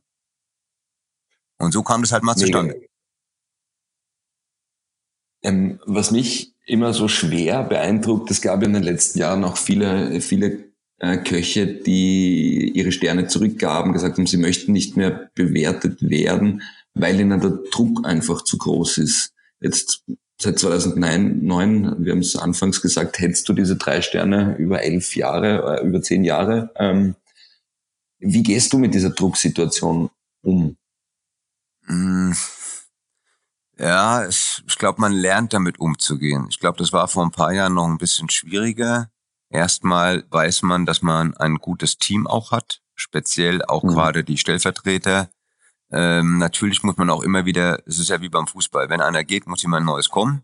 Speaker 3: Und so kam das halt mal zustande.
Speaker 2: Ähm, was mich immer so schwer beeindruckt, es gab in den letzten Jahren auch viele, viele äh, Köche, die ihre Sterne zurückgaben, gesagt haben, sie möchten nicht mehr bewertet werden, weil ihnen der Druck einfach zu groß ist. Jetzt seit 2009, wir haben es anfangs gesagt, hättest du diese drei Sterne über elf Jahre, äh, über zehn Jahre. Ähm, wie gehst du mit dieser Drucksituation um?
Speaker 3: Mm. Ja, ich, ich glaube, man lernt damit umzugehen. Ich glaube, das war vor ein paar Jahren noch ein bisschen schwieriger. Erstmal weiß man, dass man ein gutes Team auch hat, speziell auch mhm. gerade die Stellvertreter, ähm, natürlich muss man auch immer wieder, es ist ja wie beim Fußball, wenn einer geht, muss jemand Neues kommen.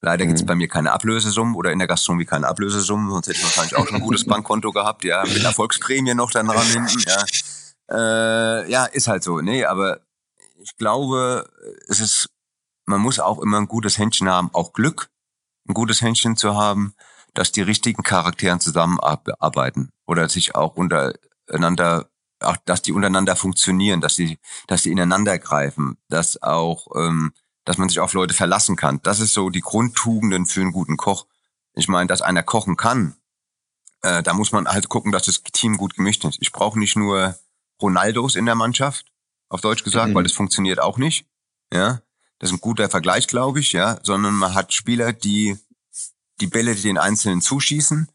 Speaker 3: Leider mhm. gibt es bei mir keine Ablösesummen oder in der Gastronomie keine Ablösesummen, sonst hätte ich wahrscheinlich auch schon ein gutes Bankkonto gehabt, ja, mit Erfolgsprämie noch dann dran hinten, ja. Äh, ja, ist halt so, nee, aber ich glaube, es ist, man muss auch immer ein gutes Händchen haben, auch Glück, ein gutes Händchen zu haben, dass die richtigen Charakteren zusammenarbeiten oder sich auch untereinander auch, dass die untereinander funktionieren, dass die, dass die ineinander greifen, dass auch, ähm, dass man sich auf Leute verlassen kann. Das ist so die Grundtugenden für einen guten Koch. Ich meine, dass einer kochen kann, äh, da muss man halt gucken, dass das Team gut gemischt ist. Ich brauche nicht nur Ronaldos in der Mannschaft, auf Deutsch gesagt, mhm. weil das funktioniert auch nicht. Ja, das ist ein guter Vergleich, glaube ich, ja, sondern man hat Spieler, die die Bälle den Einzelnen zuschießen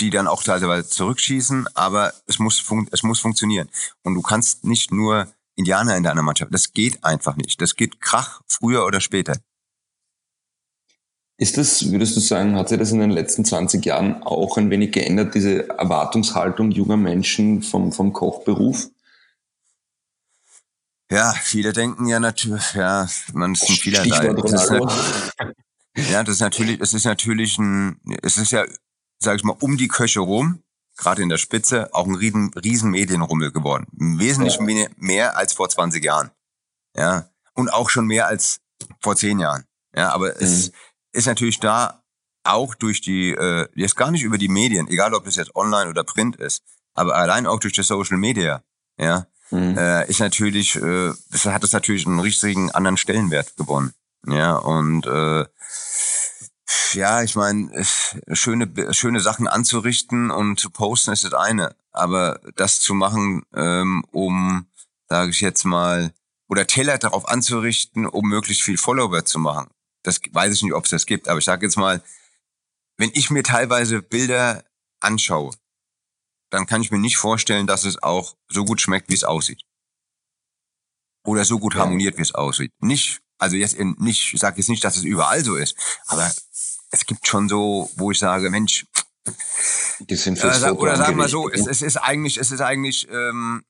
Speaker 3: die dann auch teilweise zurückschießen, aber es muss, fun es muss funktionieren. Und du kannst nicht nur Indianer in deiner Mannschaft, das geht einfach nicht. Das geht krach, früher oder später.
Speaker 2: Ist das, würdest du sagen, hat sich das in den letzten 20 Jahren auch ein wenig geändert, diese Erwartungshaltung junger Menschen vom, vom Kochberuf?
Speaker 3: Ja, viele denken ja natürlich, ja, man ist ein vielerlei. Das ja, das ist natürlich, es ist natürlich ein, es ist ja, sag ich mal, um die Köche rum, gerade in der Spitze, auch ein riesen, riesen Medienrummel geworden. Wesentlich ja. mehr als vor 20 Jahren. Ja. Und auch schon mehr als vor zehn Jahren. Ja, aber mhm. es ist natürlich da auch durch die, äh, jetzt gar nicht über die Medien, egal ob das jetzt online oder print ist, aber allein auch durch die Social Media, ja, mhm. äh, ist natürlich, äh, das hat es natürlich einen richtigen anderen Stellenwert gewonnen. Ja, und äh, ja, ich meine, schöne, schöne Sachen anzurichten und zu posten ist das eine. Aber das zu machen, ähm, um, sage ich jetzt mal, oder Teller darauf anzurichten, um möglichst viel Follower zu machen. Das weiß ich nicht, ob es das gibt, aber ich sage jetzt mal, wenn ich mir teilweise Bilder anschaue, dann kann ich mir nicht vorstellen, dass es auch so gut schmeckt, wie es aussieht. Oder so gut harmoniert, wie es aussieht. Nicht, also jetzt in, nicht, ich sage jetzt nicht, dass es überall so ist, aber es gibt schon so, wo ich sage, Mensch, die sind fürs äh, oder sagen wir so, es, es, ist eigentlich, es ist eigentlich ähm,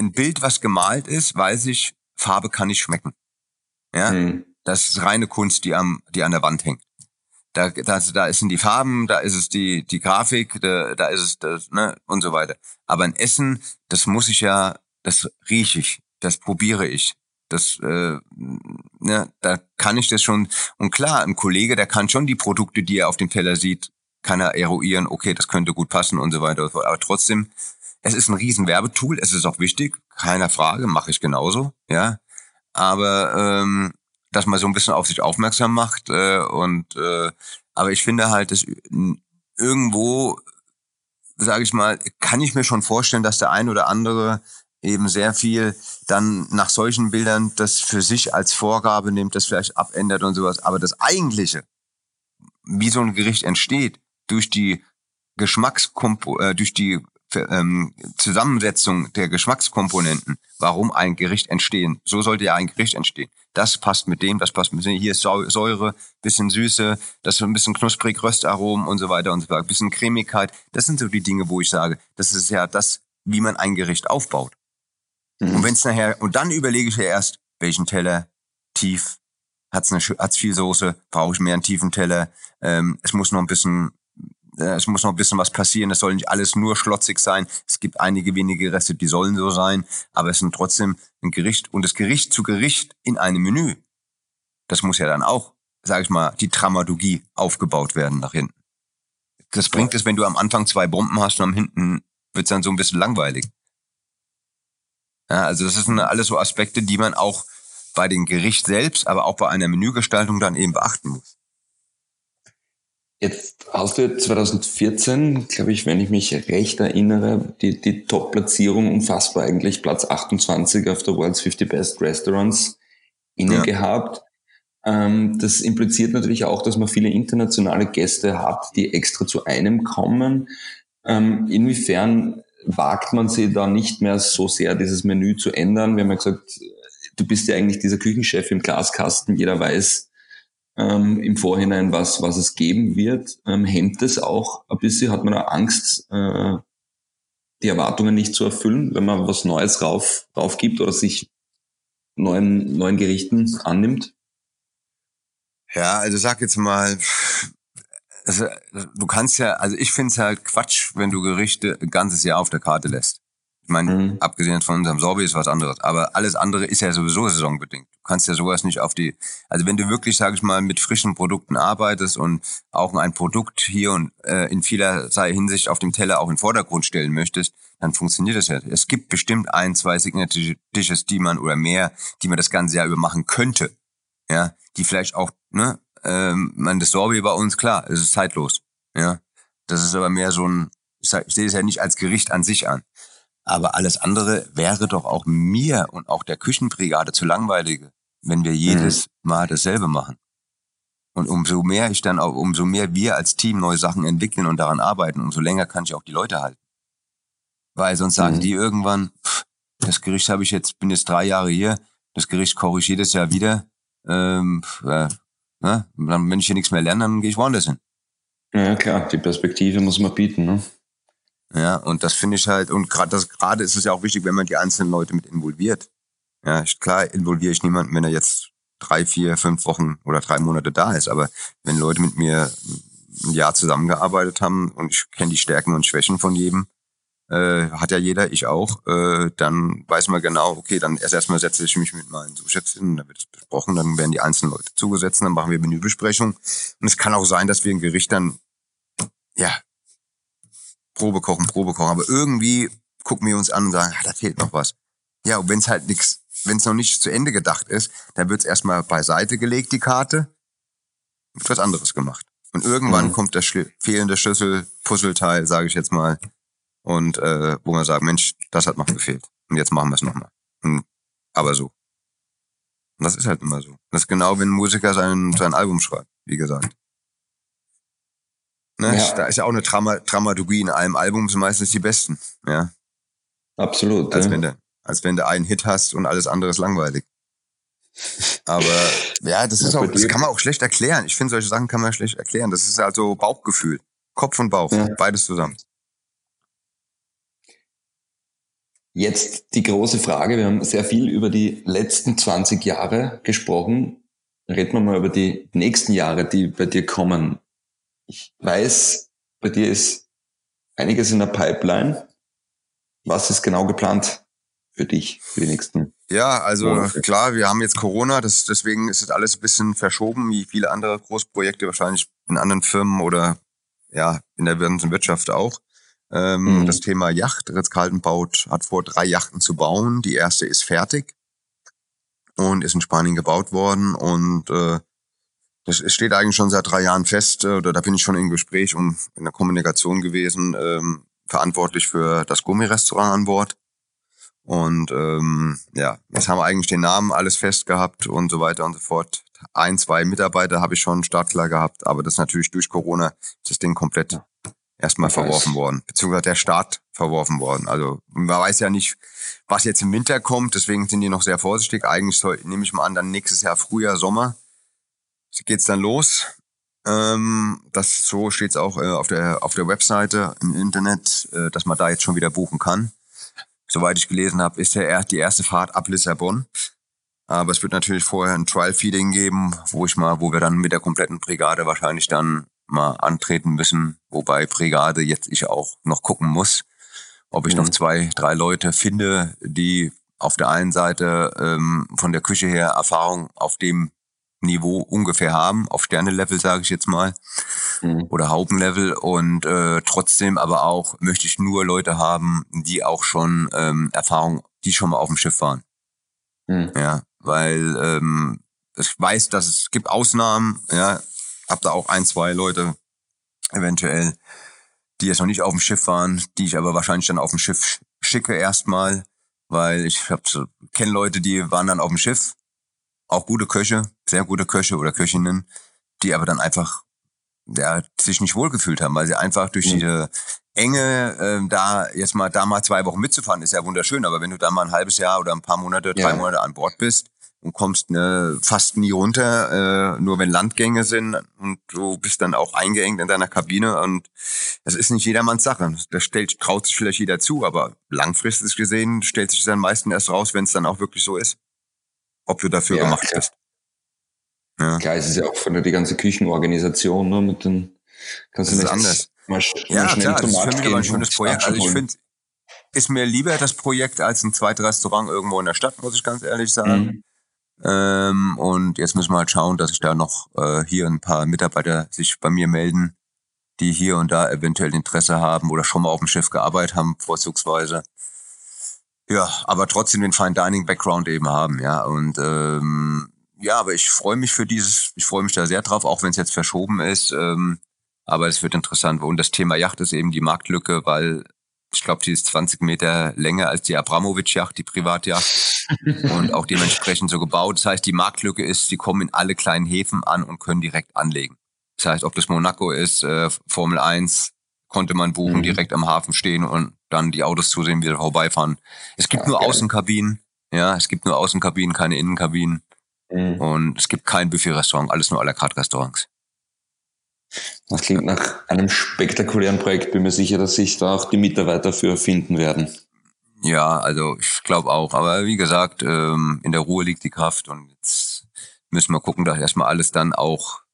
Speaker 3: ein Bild, was gemalt ist, weiß ich, Farbe kann nicht schmecken. Ja, hm. das ist reine Kunst, die am, die an der Wand hängt. Da, da, da sind die Farben, da ist es die, die Grafik, da, da ist es das, ne, und so weiter. Aber ein Essen, das muss ich ja, das rieche ich, das probiere ich. Das, äh, ne, da kann ich das schon. Und klar, ein Kollege, der kann schon die Produkte, die er auf dem Teller sieht, kann er eruieren, okay, das könnte gut passen und so weiter. Aber trotzdem, es ist ein riesen Werbetool, es ist auch wichtig, keiner Frage, mache ich genauso, ja. Aber ähm, dass man so ein bisschen auf sich aufmerksam macht äh, und äh, aber ich finde halt, dass irgendwo, sage ich mal, kann ich mir schon vorstellen, dass der ein oder andere eben sehr viel dann nach solchen Bildern das für sich als Vorgabe nimmt, das vielleicht abändert und sowas. Aber das Eigentliche, wie so ein Gericht entsteht, durch die Geschmackskompo äh, durch die ähm, Zusammensetzung der Geschmackskomponenten, warum ein Gericht entstehen. So sollte ja ein Gericht entstehen. Das passt mit dem, das passt mit dem. Hier ist Säure, bisschen Süße, das ist ein bisschen knusprig, Röstaromen und so weiter und so weiter, bisschen Cremigkeit. Das sind so die Dinge, wo ich sage, das ist ja das, wie man ein Gericht aufbaut. Mhm. Und wenn es nachher, und dann überlege ich ja erst, welchen Teller, tief, hat's eine, hat's viel Soße, brauche ich mehr einen tiefen Teller, ähm, es muss noch ein bisschen äh, es muss noch ein bisschen was passieren. Es soll nicht alles nur schlotzig sein. Es gibt einige wenige Reste, die sollen so sein, aber es sind trotzdem ein Gericht. Und das Gericht zu Gericht in einem Menü, das muss ja dann auch, sage ich mal, die Dramaturgie aufgebaut werden nach hinten. Das bringt es, wenn du am Anfang zwei Bomben hast und am hinten wird es dann so ein bisschen langweilig. Ja, also das sind alles so Aspekte, die man auch bei dem Gericht selbst, aber auch bei einer Menügestaltung dann eben beachten muss.
Speaker 2: Jetzt hast du 2014, glaube ich, wenn ich mich recht erinnere, die, die Top-Platzierung unfassbar eigentlich, Platz 28 auf der World's 50 Best Restaurants innen ja. gehabt. Ähm, das impliziert natürlich auch, dass man viele internationale Gäste hat, die extra zu einem kommen. Ähm, inwiefern wagt man sich da nicht mehr so sehr, dieses Menü zu ändern? Wir haben ja gesagt, du bist ja eigentlich dieser Küchenchef im Glaskasten, jeder weiß, ähm, im Vorhinein, was, was es geben wird, ähm, hemmt es auch ein bisschen, hat man auch Angst, äh, die Erwartungen nicht zu erfüllen, wenn man was Neues rauf, rauf gibt oder sich neuen, neuen Gerichten annimmt?
Speaker 3: Ja, also sag jetzt mal, also, du kannst ja, also ich finde es halt Quatsch, wenn du Gerichte ein ganzes Jahr auf der Karte lässt. Ich meine, mhm. abgesehen von unserem Sorbi ist was anderes. Aber alles andere ist ja sowieso saisonbedingt. Du kannst ja sowas nicht auf die, also wenn du wirklich, sage ich mal, mit frischen Produkten arbeitest und auch ein Produkt hier und äh, in vielerlei Hinsicht auf dem Teller auch in den Vordergrund stellen möchtest, dann funktioniert das ja. Es gibt bestimmt ein, zwei Signature Dishes, die man oder mehr, die man das ganze Jahr über machen könnte. Ja, die vielleicht auch, ne, ähm, man das Sorbi bei uns, klar, es ist zeitlos. Ja, das ist aber mehr so ein, ich, sag, ich sehe es ja nicht als Gericht an sich an. Aber alles andere wäre doch auch mir und auch der Küchenbrigade zu langweilig, wenn wir jedes mhm. Mal dasselbe machen. Und umso mehr ich dann auch, umso mehr wir als Team neue Sachen entwickeln und daran arbeiten, umso länger kann ich auch die Leute halten. Weil sonst sagen mhm. die irgendwann, pff, das Gericht habe ich jetzt, bin jetzt drei Jahre hier, das Gericht koche ich jedes Jahr wieder. Ähm, äh, ne? dann, wenn ich hier nichts mehr lerne, dann gehe ich woanders hin.
Speaker 2: Ja, klar, die Perspektive muss man bieten, ne?
Speaker 3: Ja, und das finde ich halt, und gerade das gerade ist es ja auch wichtig, wenn man die einzelnen Leute mit involviert. Ja, klar involviere ich niemanden, wenn er jetzt drei, vier, fünf Wochen oder drei Monate da ist. Aber wenn Leute mit mir ein Jahr zusammengearbeitet haben und ich kenne die Stärken und Schwächen von jedem, äh, hat ja jeder, ich auch, äh, dann weiß man genau, okay, dann erst erstmal setze ich mich mit meinen Zuschätzen, dann wird es besprochen, dann werden die einzelnen Leute zugesetzt, dann machen wir Menübesprechung. Und es kann auch sein, dass wir ein Gericht dann, ja, Probe kochen, Probe kochen, aber irgendwie gucken wir uns an und sagen, ah, da fehlt noch was. Ja, und wenn es halt nichts, wenn es noch nicht zu Ende gedacht ist, dann wird es erstmal beiseite gelegt, die Karte, wird was anderes gemacht. Und irgendwann mhm. kommt der Schli fehlende Schlüssel, Puzzleteil, sage ich jetzt mal, und äh, wo man sagt, Mensch, das hat noch gefehlt. Und jetzt machen wir es nochmal. Aber so. Und das ist halt immer so. Das ist genau, wenn ein Musiker sein, sein Album schreibt, wie gesagt. Ne? Ja. Da ist ja auch eine Drama Dramaturgie in einem Album, sind meistens die besten. Ja.
Speaker 2: Absolut.
Speaker 3: Als, ja. wenn du, als wenn du einen Hit hast und alles andere ist langweilig. Aber ja, das ist auch, das kann man auch schlecht erklären. Ich finde, solche Sachen kann man schlecht erklären. Das ist also Bauchgefühl. Kopf und Bauch, ja. beides zusammen.
Speaker 2: Jetzt die große Frage. Wir haben sehr viel über die letzten 20 Jahre gesprochen. Reden wir mal über die nächsten Jahre, die bei dir kommen. Ich weiß, bei dir ist einiges in der Pipeline. Was ist genau geplant für dich für die nächsten?
Speaker 3: Ja, also Monate? klar, wir haben jetzt Corona, das, deswegen ist es alles ein bisschen verschoben, wie viele andere Großprojekte wahrscheinlich in anderen Firmen oder ja, in der Wirtschaft auch. Ähm, mhm. Das Thema Yacht. Ritz-Carlton baut, hat vor, drei Yachten zu bauen. Die erste ist fertig und ist in Spanien gebaut worden und äh, das steht eigentlich schon seit drei Jahren fest, äh, oder da bin ich schon im Gespräch und in der Kommunikation gewesen, ähm, verantwortlich für das Gummirestaurant an Bord. Und ähm, ja, jetzt haben wir eigentlich den Namen alles fest gehabt und so weiter und so fort. Ein, zwei Mitarbeiter habe ich schon startklar gehabt, aber das natürlich durch Corona das Ding komplett erstmal verworfen worden, beziehungsweise der Start verworfen worden. Also man weiß ja nicht, was jetzt im Winter kommt, deswegen sind die noch sehr vorsichtig. Eigentlich soll, nehme ich mal an, dann nächstes Jahr Frühjahr, Sommer geht's dann los. Ähm, das so steht's auch äh, auf der auf der Webseite im Internet, äh, dass man da jetzt schon wieder buchen kann. Soweit ich gelesen habe, ist ja die erste Fahrt ab Lissabon. Aber es wird natürlich vorher ein Trial Feeding geben, wo ich mal, wo wir dann mit der kompletten Brigade wahrscheinlich dann mal antreten müssen, wobei Brigade jetzt ich auch noch gucken muss, ob ich mhm. noch zwei, drei Leute finde, die auf der einen Seite ähm, von der Küche her Erfahrung auf dem Niveau ungefähr haben, auf Sterne-Level sage ich jetzt mal, mhm. oder Haubenlevel und äh, trotzdem aber auch möchte ich nur Leute haben, die auch schon ähm, Erfahrung, die schon mal auf dem Schiff waren. Mhm. Ja, weil ähm, ich weiß, dass es gibt Ausnahmen, ja, hab da auch ein, zwei Leute eventuell, die jetzt noch nicht auf dem Schiff waren, die ich aber wahrscheinlich dann auf dem Schiff schicke erstmal, weil ich kenne Leute, die waren dann auf dem Schiff, auch gute Köche, sehr gute Köche oder Köchinnen, die aber dann einfach ja, sich nicht wohlgefühlt haben, weil sie einfach durch mhm. diese Enge äh, da jetzt mal da mal zwei Wochen mitzufahren, ist ja wunderschön, aber wenn du da mal ein halbes Jahr oder ein paar Monate, drei ja. Monate an Bord bist, und kommst ne, fast nie runter, äh, nur wenn Landgänge sind und du bist dann auch eingeengt in deiner Kabine und das ist nicht jedermanns Sache. Da stellt, traut sich vielleicht jeder zu, aber langfristig gesehen stellt sich dann meistens erst raus, wenn es dann auch wirklich so ist, ob du dafür ja, gemacht klar. bist.
Speaker 2: Ja. Klar, es ist ja auch von der die ganze Küchenorganisation, ne, mit den
Speaker 3: kannst das du ist anders. Mal, ja, mal klar, das ist für mich aber ein schönes Projekt. Also ich finde, ist mir lieber das Projekt als ein zweites Restaurant irgendwo in der Stadt, muss ich ganz ehrlich sagen. Mhm. Ähm, und jetzt müssen wir halt schauen, dass sich da noch äh, hier ein paar Mitarbeiter sich bei mir melden, die hier und da eventuell Interesse haben oder schon mal auf dem Schiff gearbeitet haben, vorzugsweise. Ja, aber trotzdem den Fine Dining Background eben haben, ja. Und ähm, ja, aber ich freue mich für dieses, ich freue mich da sehr drauf, auch wenn es jetzt verschoben ist. Ähm, aber es wird interessant. Und das Thema Yacht ist eben die Marktlücke, weil ich glaube, die ist 20 Meter länger als die Abramowitsch-Yacht, die Privatjacht. und auch dementsprechend so gebaut. Das heißt, die Marktlücke ist, sie kommen in alle kleinen Häfen an und können direkt anlegen. Das heißt, ob das Monaco ist, äh, Formel 1, konnte man buchen, mhm. direkt am Hafen stehen und dann die Autos zusehen, wie sie vorbeifahren. Es gibt ja, nur geil. Außenkabinen. Ja, es gibt nur Außenkabinen, keine Innenkabinen. Mhm. Und es gibt kein Buffet-Restaurant, alles nur à la carte Restaurants.
Speaker 2: Das klingt nach einem spektakulären Projekt. Bin mir sicher, dass sich da auch die Mitarbeiter für finden werden.
Speaker 3: Ja, also ich glaube auch. Aber wie gesagt, ähm, in der Ruhe liegt die Kraft und jetzt müssen wir gucken, dass erstmal alles dann auch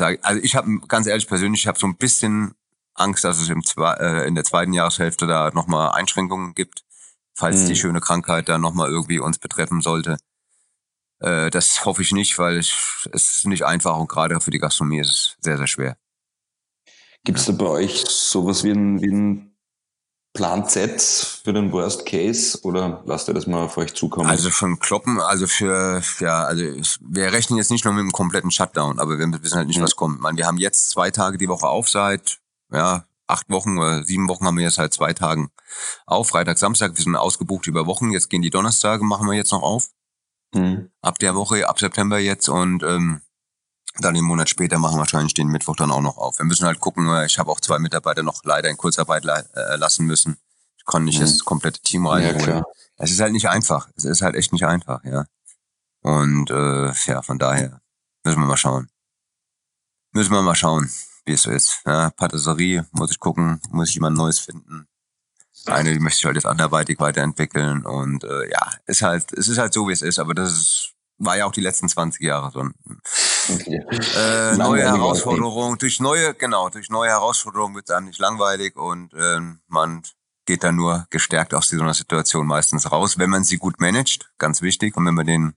Speaker 3: also ich habe ganz ehrlich persönlich, ich habe so ein bisschen Angst, dass es im zwei, äh, in der zweiten Jahreshälfte da nochmal Einschränkungen gibt, falls hm. die schöne Krankheit da nochmal irgendwie uns betreffen sollte. Äh, das hoffe ich nicht, weil ich, es ist nicht einfach und gerade für die Gastronomie ist es sehr, sehr schwer.
Speaker 2: Gibt es da bei euch sowas wie ein, wie ein Plan Z für den Worst Case oder lasst ihr das mal auf euch zukommen?
Speaker 3: Also von Kloppen, also für, ja, also wir rechnen jetzt nicht nur mit einem kompletten Shutdown, aber wir wissen halt nicht, mhm. was kommt. Man, wir haben jetzt zwei Tage die Woche auf seit, ja, acht Wochen oder sieben Wochen haben wir jetzt halt zwei Tagen auf. Freitag, Samstag, wir sind ausgebucht über Wochen. Jetzt gehen die Donnerstage, machen wir jetzt noch auf. Mhm. Ab der Woche, ab September jetzt und ähm, dann einen Monat später machen wir wahrscheinlich den Mittwoch dann auch noch auf. Wir müssen halt gucken, ich habe auch zwei Mitarbeiter noch leider in Kurzarbeit äh, lassen müssen. Ich konnte nicht mhm. das komplette Team reinholen. Ja, es ist halt nicht einfach. Es ist halt echt nicht einfach, ja. Und äh, ja, von daher müssen wir mal schauen. Müssen wir mal schauen, wie es so ist. Ja, Patisserie, muss ich gucken, muss ich jemand Neues finden. Eine, die möchte ich halt jetzt anderweitig weiterentwickeln. Und äh, ja, ist halt, es ist halt so, wie es ist, aber das ist war ja auch die letzten 20 Jahre so. Okay. Äh, neue Herausforderungen, durch neue, genau, durch neue Herausforderungen wird es dann nicht langweilig und äh, man geht dann nur gestärkt aus dieser Situation meistens raus, wenn man sie gut managt, ganz wichtig, und wenn man den,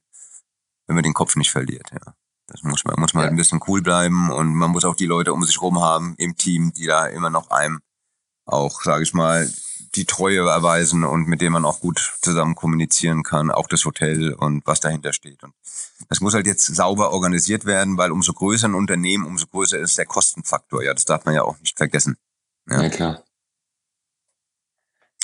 Speaker 3: wenn man den Kopf nicht verliert, ja. Das muss man, muss man ja. halt ein bisschen cool bleiben und man muss auch die Leute um sich rum haben im Team, die da immer noch einem auch, sage ich mal, die Treue erweisen und mit dem man auch gut zusammen kommunizieren kann, auch das Hotel und was dahinter steht. Und das muss halt jetzt sauber organisiert werden, weil umso größer ein Unternehmen, umso größer ist der Kostenfaktor. Ja, das darf man ja auch nicht vergessen.
Speaker 2: Ja, ja klar.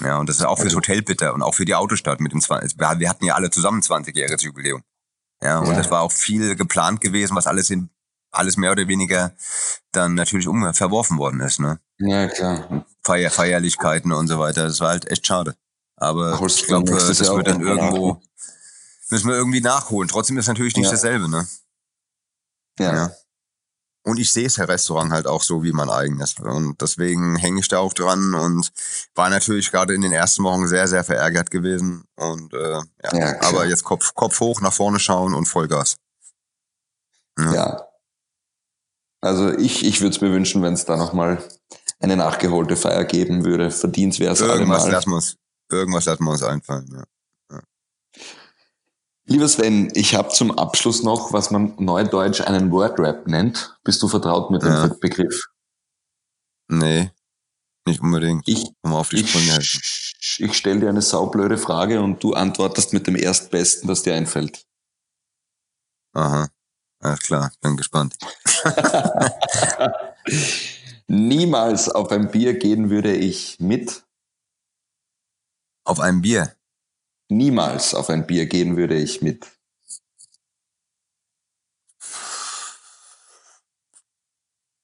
Speaker 3: Ja, und das ist auch fürs also Hotel bitter und auch für die Autostadt mit dem 20. Wir hatten ja alle zusammen 20-jähriges Jubiläum. Ja, und ja. das war auch viel geplant gewesen, was alles in alles mehr oder weniger dann natürlich um verworfen worden ist, ne?
Speaker 2: Ja, klar.
Speaker 3: Feier, Feierlichkeiten und so weiter. Das war halt echt schade. Aber Ach, ich glaube, das wird dann irgendwo, müssen wir irgendwie nachholen. Trotzdem ist natürlich nicht ja. dasselbe, ne?
Speaker 2: Ja. ja.
Speaker 3: Und ich sehe das Restaurant halt auch so wie mein eigenes. Und deswegen hänge ich da auch dran und war natürlich gerade in den ersten Wochen sehr, sehr verärgert gewesen. Und äh, ja, ja aber jetzt Kopf, Kopf hoch, nach vorne schauen und Vollgas.
Speaker 2: Ja. ja. Also ich, ich würde es mir wünschen, wenn es da nochmal eine nachgeholte Feier geben würde. Verdient wäre es
Speaker 3: Irgendwas lassen wir uns, irgendwas lassen wir uns einfallen, ja. ja.
Speaker 2: Lieber Sven, ich habe zum Abschluss noch, was man neudeutsch einen Wordrap nennt. Bist du vertraut mit dem ja. Begriff?
Speaker 3: Nee, nicht unbedingt.
Speaker 2: Ich, um auf die Sprünge helfen. Ich, ich stelle dir eine saublöde Frage und du antwortest mit dem Erstbesten, das dir einfällt.
Speaker 3: Aha. Alles klar, bin gespannt.
Speaker 2: Niemals auf ein Bier gehen würde ich mit.
Speaker 3: Auf ein Bier?
Speaker 2: Niemals auf ein Bier gehen würde ich mit.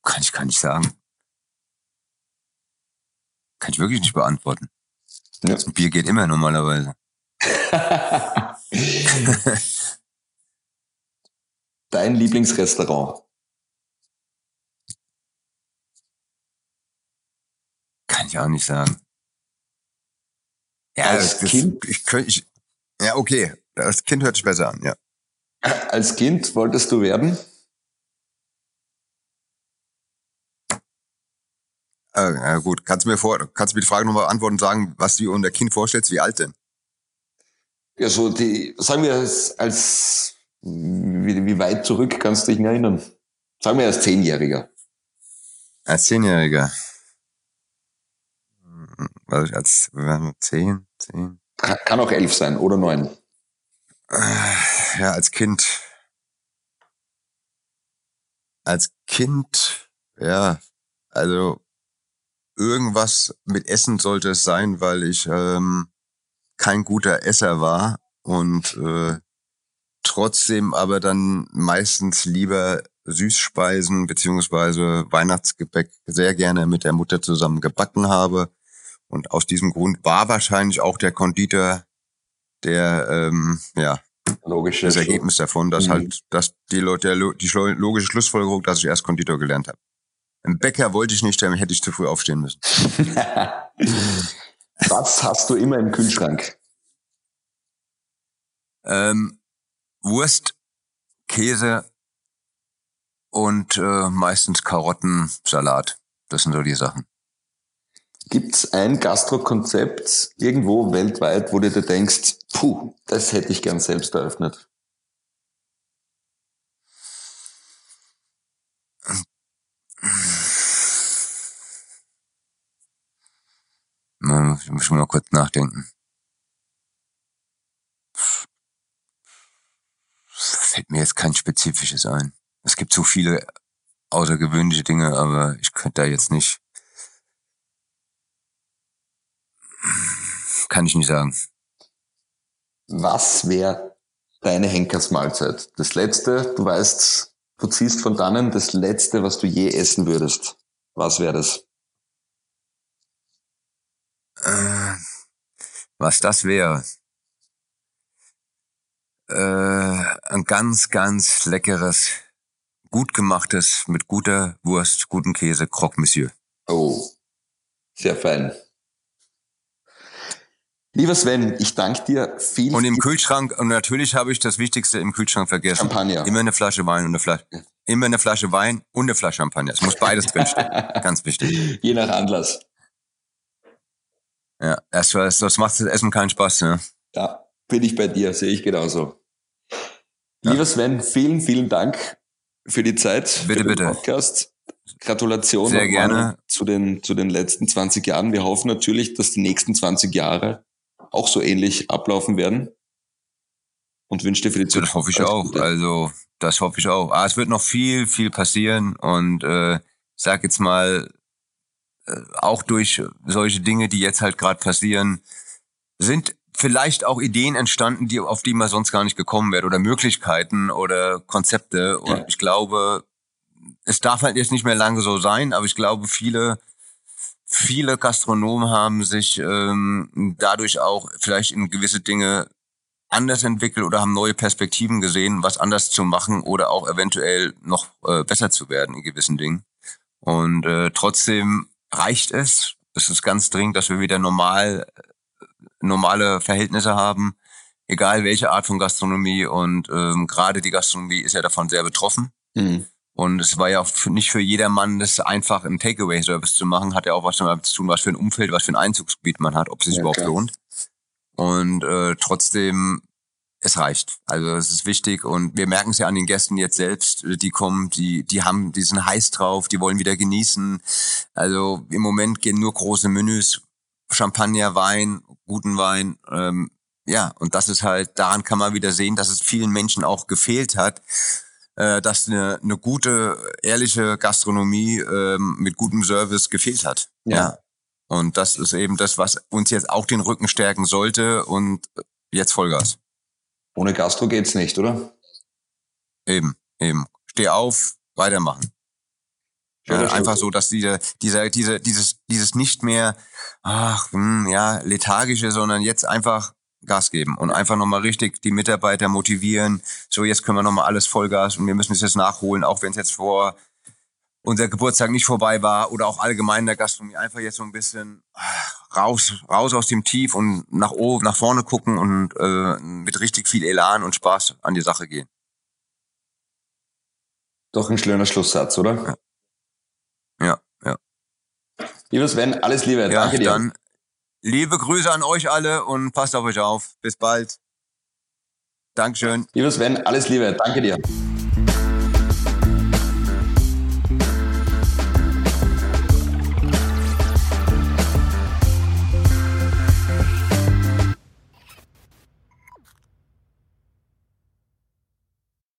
Speaker 3: Kann ich gar nicht sagen. Kann ich wirklich nicht beantworten. Ja. Ein Bier geht immer normalerweise.
Speaker 2: Dein Lieblingsrestaurant?
Speaker 3: Ich auch nicht sagen.
Speaker 2: Ja, als das, Kind?
Speaker 3: Ich, könnte, ich, ja, okay. Als Kind hört sich besser an, ja.
Speaker 2: Als Kind wolltest du werden?
Speaker 3: Äh, ja, gut. Kannst du mir vor, kannst du mir die Frage nochmal antworten und sagen, was du unter Kind vorstellst? Wie alt denn?
Speaker 2: Ja, so die, sagen wir als, als wie, wie weit zurück kannst du dich erinnern? Sagen wir als Zehnjähriger.
Speaker 3: Als Zehnjähriger. Also als zehn, zehn.
Speaker 2: Kann, kann auch elf sein oder neun.
Speaker 3: Ja, als Kind. Als Kind, ja, also irgendwas mit Essen sollte es sein, weil ich ähm, kein guter Esser war und äh, trotzdem aber dann meistens lieber Süßspeisen beziehungsweise Weihnachtsgebäck sehr gerne mit der Mutter zusammen gebacken habe. Und aus diesem Grund war wahrscheinlich auch der Konditor der, ähm, ja,
Speaker 2: Logische
Speaker 3: das Ergebnis davon, dass mhm. halt, dass die Leute, die logische Schlussfolgerung, dass ich erst Konditor gelernt habe. Ein Bäcker wollte ich nicht, dann hätte ich zu früh aufstehen müssen.
Speaker 2: Was hast du immer im Kühlschrank?
Speaker 3: Ähm, Wurst, Käse und äh, meistens Karotten, Salat. Das sind so die Sachen.
Speaker 2: Gibt es ein Gastrokonzept irgendwo weltweit, wo du dir denkst, puh, das hätte ich gern selbst eröffnet?
Speaker 3: Ich muss mal kurz nachdenken. Fällt mir jetzt kein spezifisches ein. Es gibt so viele außergewöhnliche Dinge, aber ich könnte da jetzt nicht. Kann ich nicht sagen.
Speaker 2: Was wäre deine Henkersmahlzeit? Das letzte, du weißt, du ziehst von dannen das letzte, was du je essen würdest. Was wäre das?
Speaker 3: Äh, was das wäre? Äh, ein ganz, ganz leckeres, gut gemachtes, mit guter Wurst, guten Käse, Croque Monsieur.
Speaker 2: Oh, sehr fein. Lieber Sven, ich danke dir viel.
Speaker 3: Und im Kühlschrank, und natürlich habe ich das Wichtigste im Kühlschrank vergessen.
Speaker 2: Champagner.
Speaker 3: Immer eine Flasche Wein und eine Flasche, immer eine Flasche Wein und eine Flasche Champagner. Es muss beides drinstehen. Ganz wichtig.
Speaker 2: Je nach Anlass.
Speaker 3: Ja, das, das macht das Essen keinen Spaß, ne?
Speaker 2: Ja, bin ich bei dir, sehe ich genauso. Ja. Lieber Sven, vielen, vielen Dank für die Zeit.
Speaker 3: Bitte,
Speaker 2: für den
Speaker 3: bitte.
Speaker 2: Podcast. Gratulation
Speaker 3: Sehr gerne.
Speaker 2: zu den, zu den letzten 20 Jahren. Wir hoffen natürlich, dass die nächsten 20 Jahre auch so ähnlich ablaufen werden. Und wünsche dir für die Zukunft.
Speaker 3: Das hoffe ich auch. Gute. Also, das hoffe ich auch. Ah, es wird noch viel, viel passieren und äh, sag jetzt mal, auch durch solche Dinge, die jetzt halt gerade passieren, sind vielleicht auch Ideen entstanden, die auf die man sonst gar nicht gekommen wäre oder Möglichkeiten oder Konzepte. Und ja. ich glaube, es darf halt jetzt nicht mehr lange so sein, aber ich glaube, viele viele Gastronomen haben sich ähm, dadurch auch vielleicht in gewisse Dinge anders entwickelt oder haben neue Perspektiven gesehen, was anders zu machen oder auch eventuell noch äh, besser zu werden in gewissen Dingen. Und äh, trotzdem reicht es. Es ist ganz dringend, dass wir wieder normal, normale Verhältnisse haben, egal welche Art von Gastronomie. Und ähm, gerade die Gastronomie ist ja davon sehr betroffen. Mhm. Und es war ja auch nicht für jedermann, das einfach im Takeaway-Service zu machen, hat ja auch was damit zu tun, was für ein Umfeld, was für ein Einzugsgebiet man hat, ob es sich ja, überhaupt klar. lohnt. Und äh, trotzdem es reicht. Also es ist wichtig und wir merken es ja an den Gästen jetzt selbst, die kommen, die, die haben, die sind heiß drauf, die wollen wieder genießen. Also im Moment gehen nur große Menüs, Champagner, Wein, guten Wein. Ähm, ja, und das ist halt, daran kann man wieder sehen, dass es vielen Menschen auch gefehlt hat, äh, dass eine, eine gute, ehrliche Gastronomie ähm, mit gutem Service gefehlt hat. Ja. ja. Und das ist eben das, was uns jetzt auch den Rücken stärken sollte und jetzt Vollgas.
Speaker 2: Ohne Gastro geht's nicht, oder?
Speaker 3: Eben, eben. Steh auf, weitermachen. Ja, einfach so, dass diese, dieser, diese, dieses, dieses nicht mehr, ach, hm, ja, lethargische, sondern jetzt einfach Gas geben und einfach nochmal richtig die Mitarbeiter motivieren. So, jetzt können wir nochmal alles Vollgas und wir müssen es jetzt nachholen, auch wenn es jetzt vor unser Geburtstag nicht vorbei war oder auch allgemein der Gastronomie einfach jetzt so ein bisschen raus, raus aus dem Tief und nach oben, nach vorne gucken und äh, mit richtig viel Elan und Spaß an die Sache gehen.
Speaker 2: Doch ein schöner Schlusssatz, oder?
Speaker 3: Ja, ja.
Speaker 2: ja. Lieber Sven, alles Liebe,
Speaker 3: ja,
Speaker 2: danke dir.
Speaker 3: Dann liebe Grüße an euch alle und passt auf euch auf. Bis bald. Dankeschön.
Speaker 2: Lieber Sven, alles Liebe, danke dir.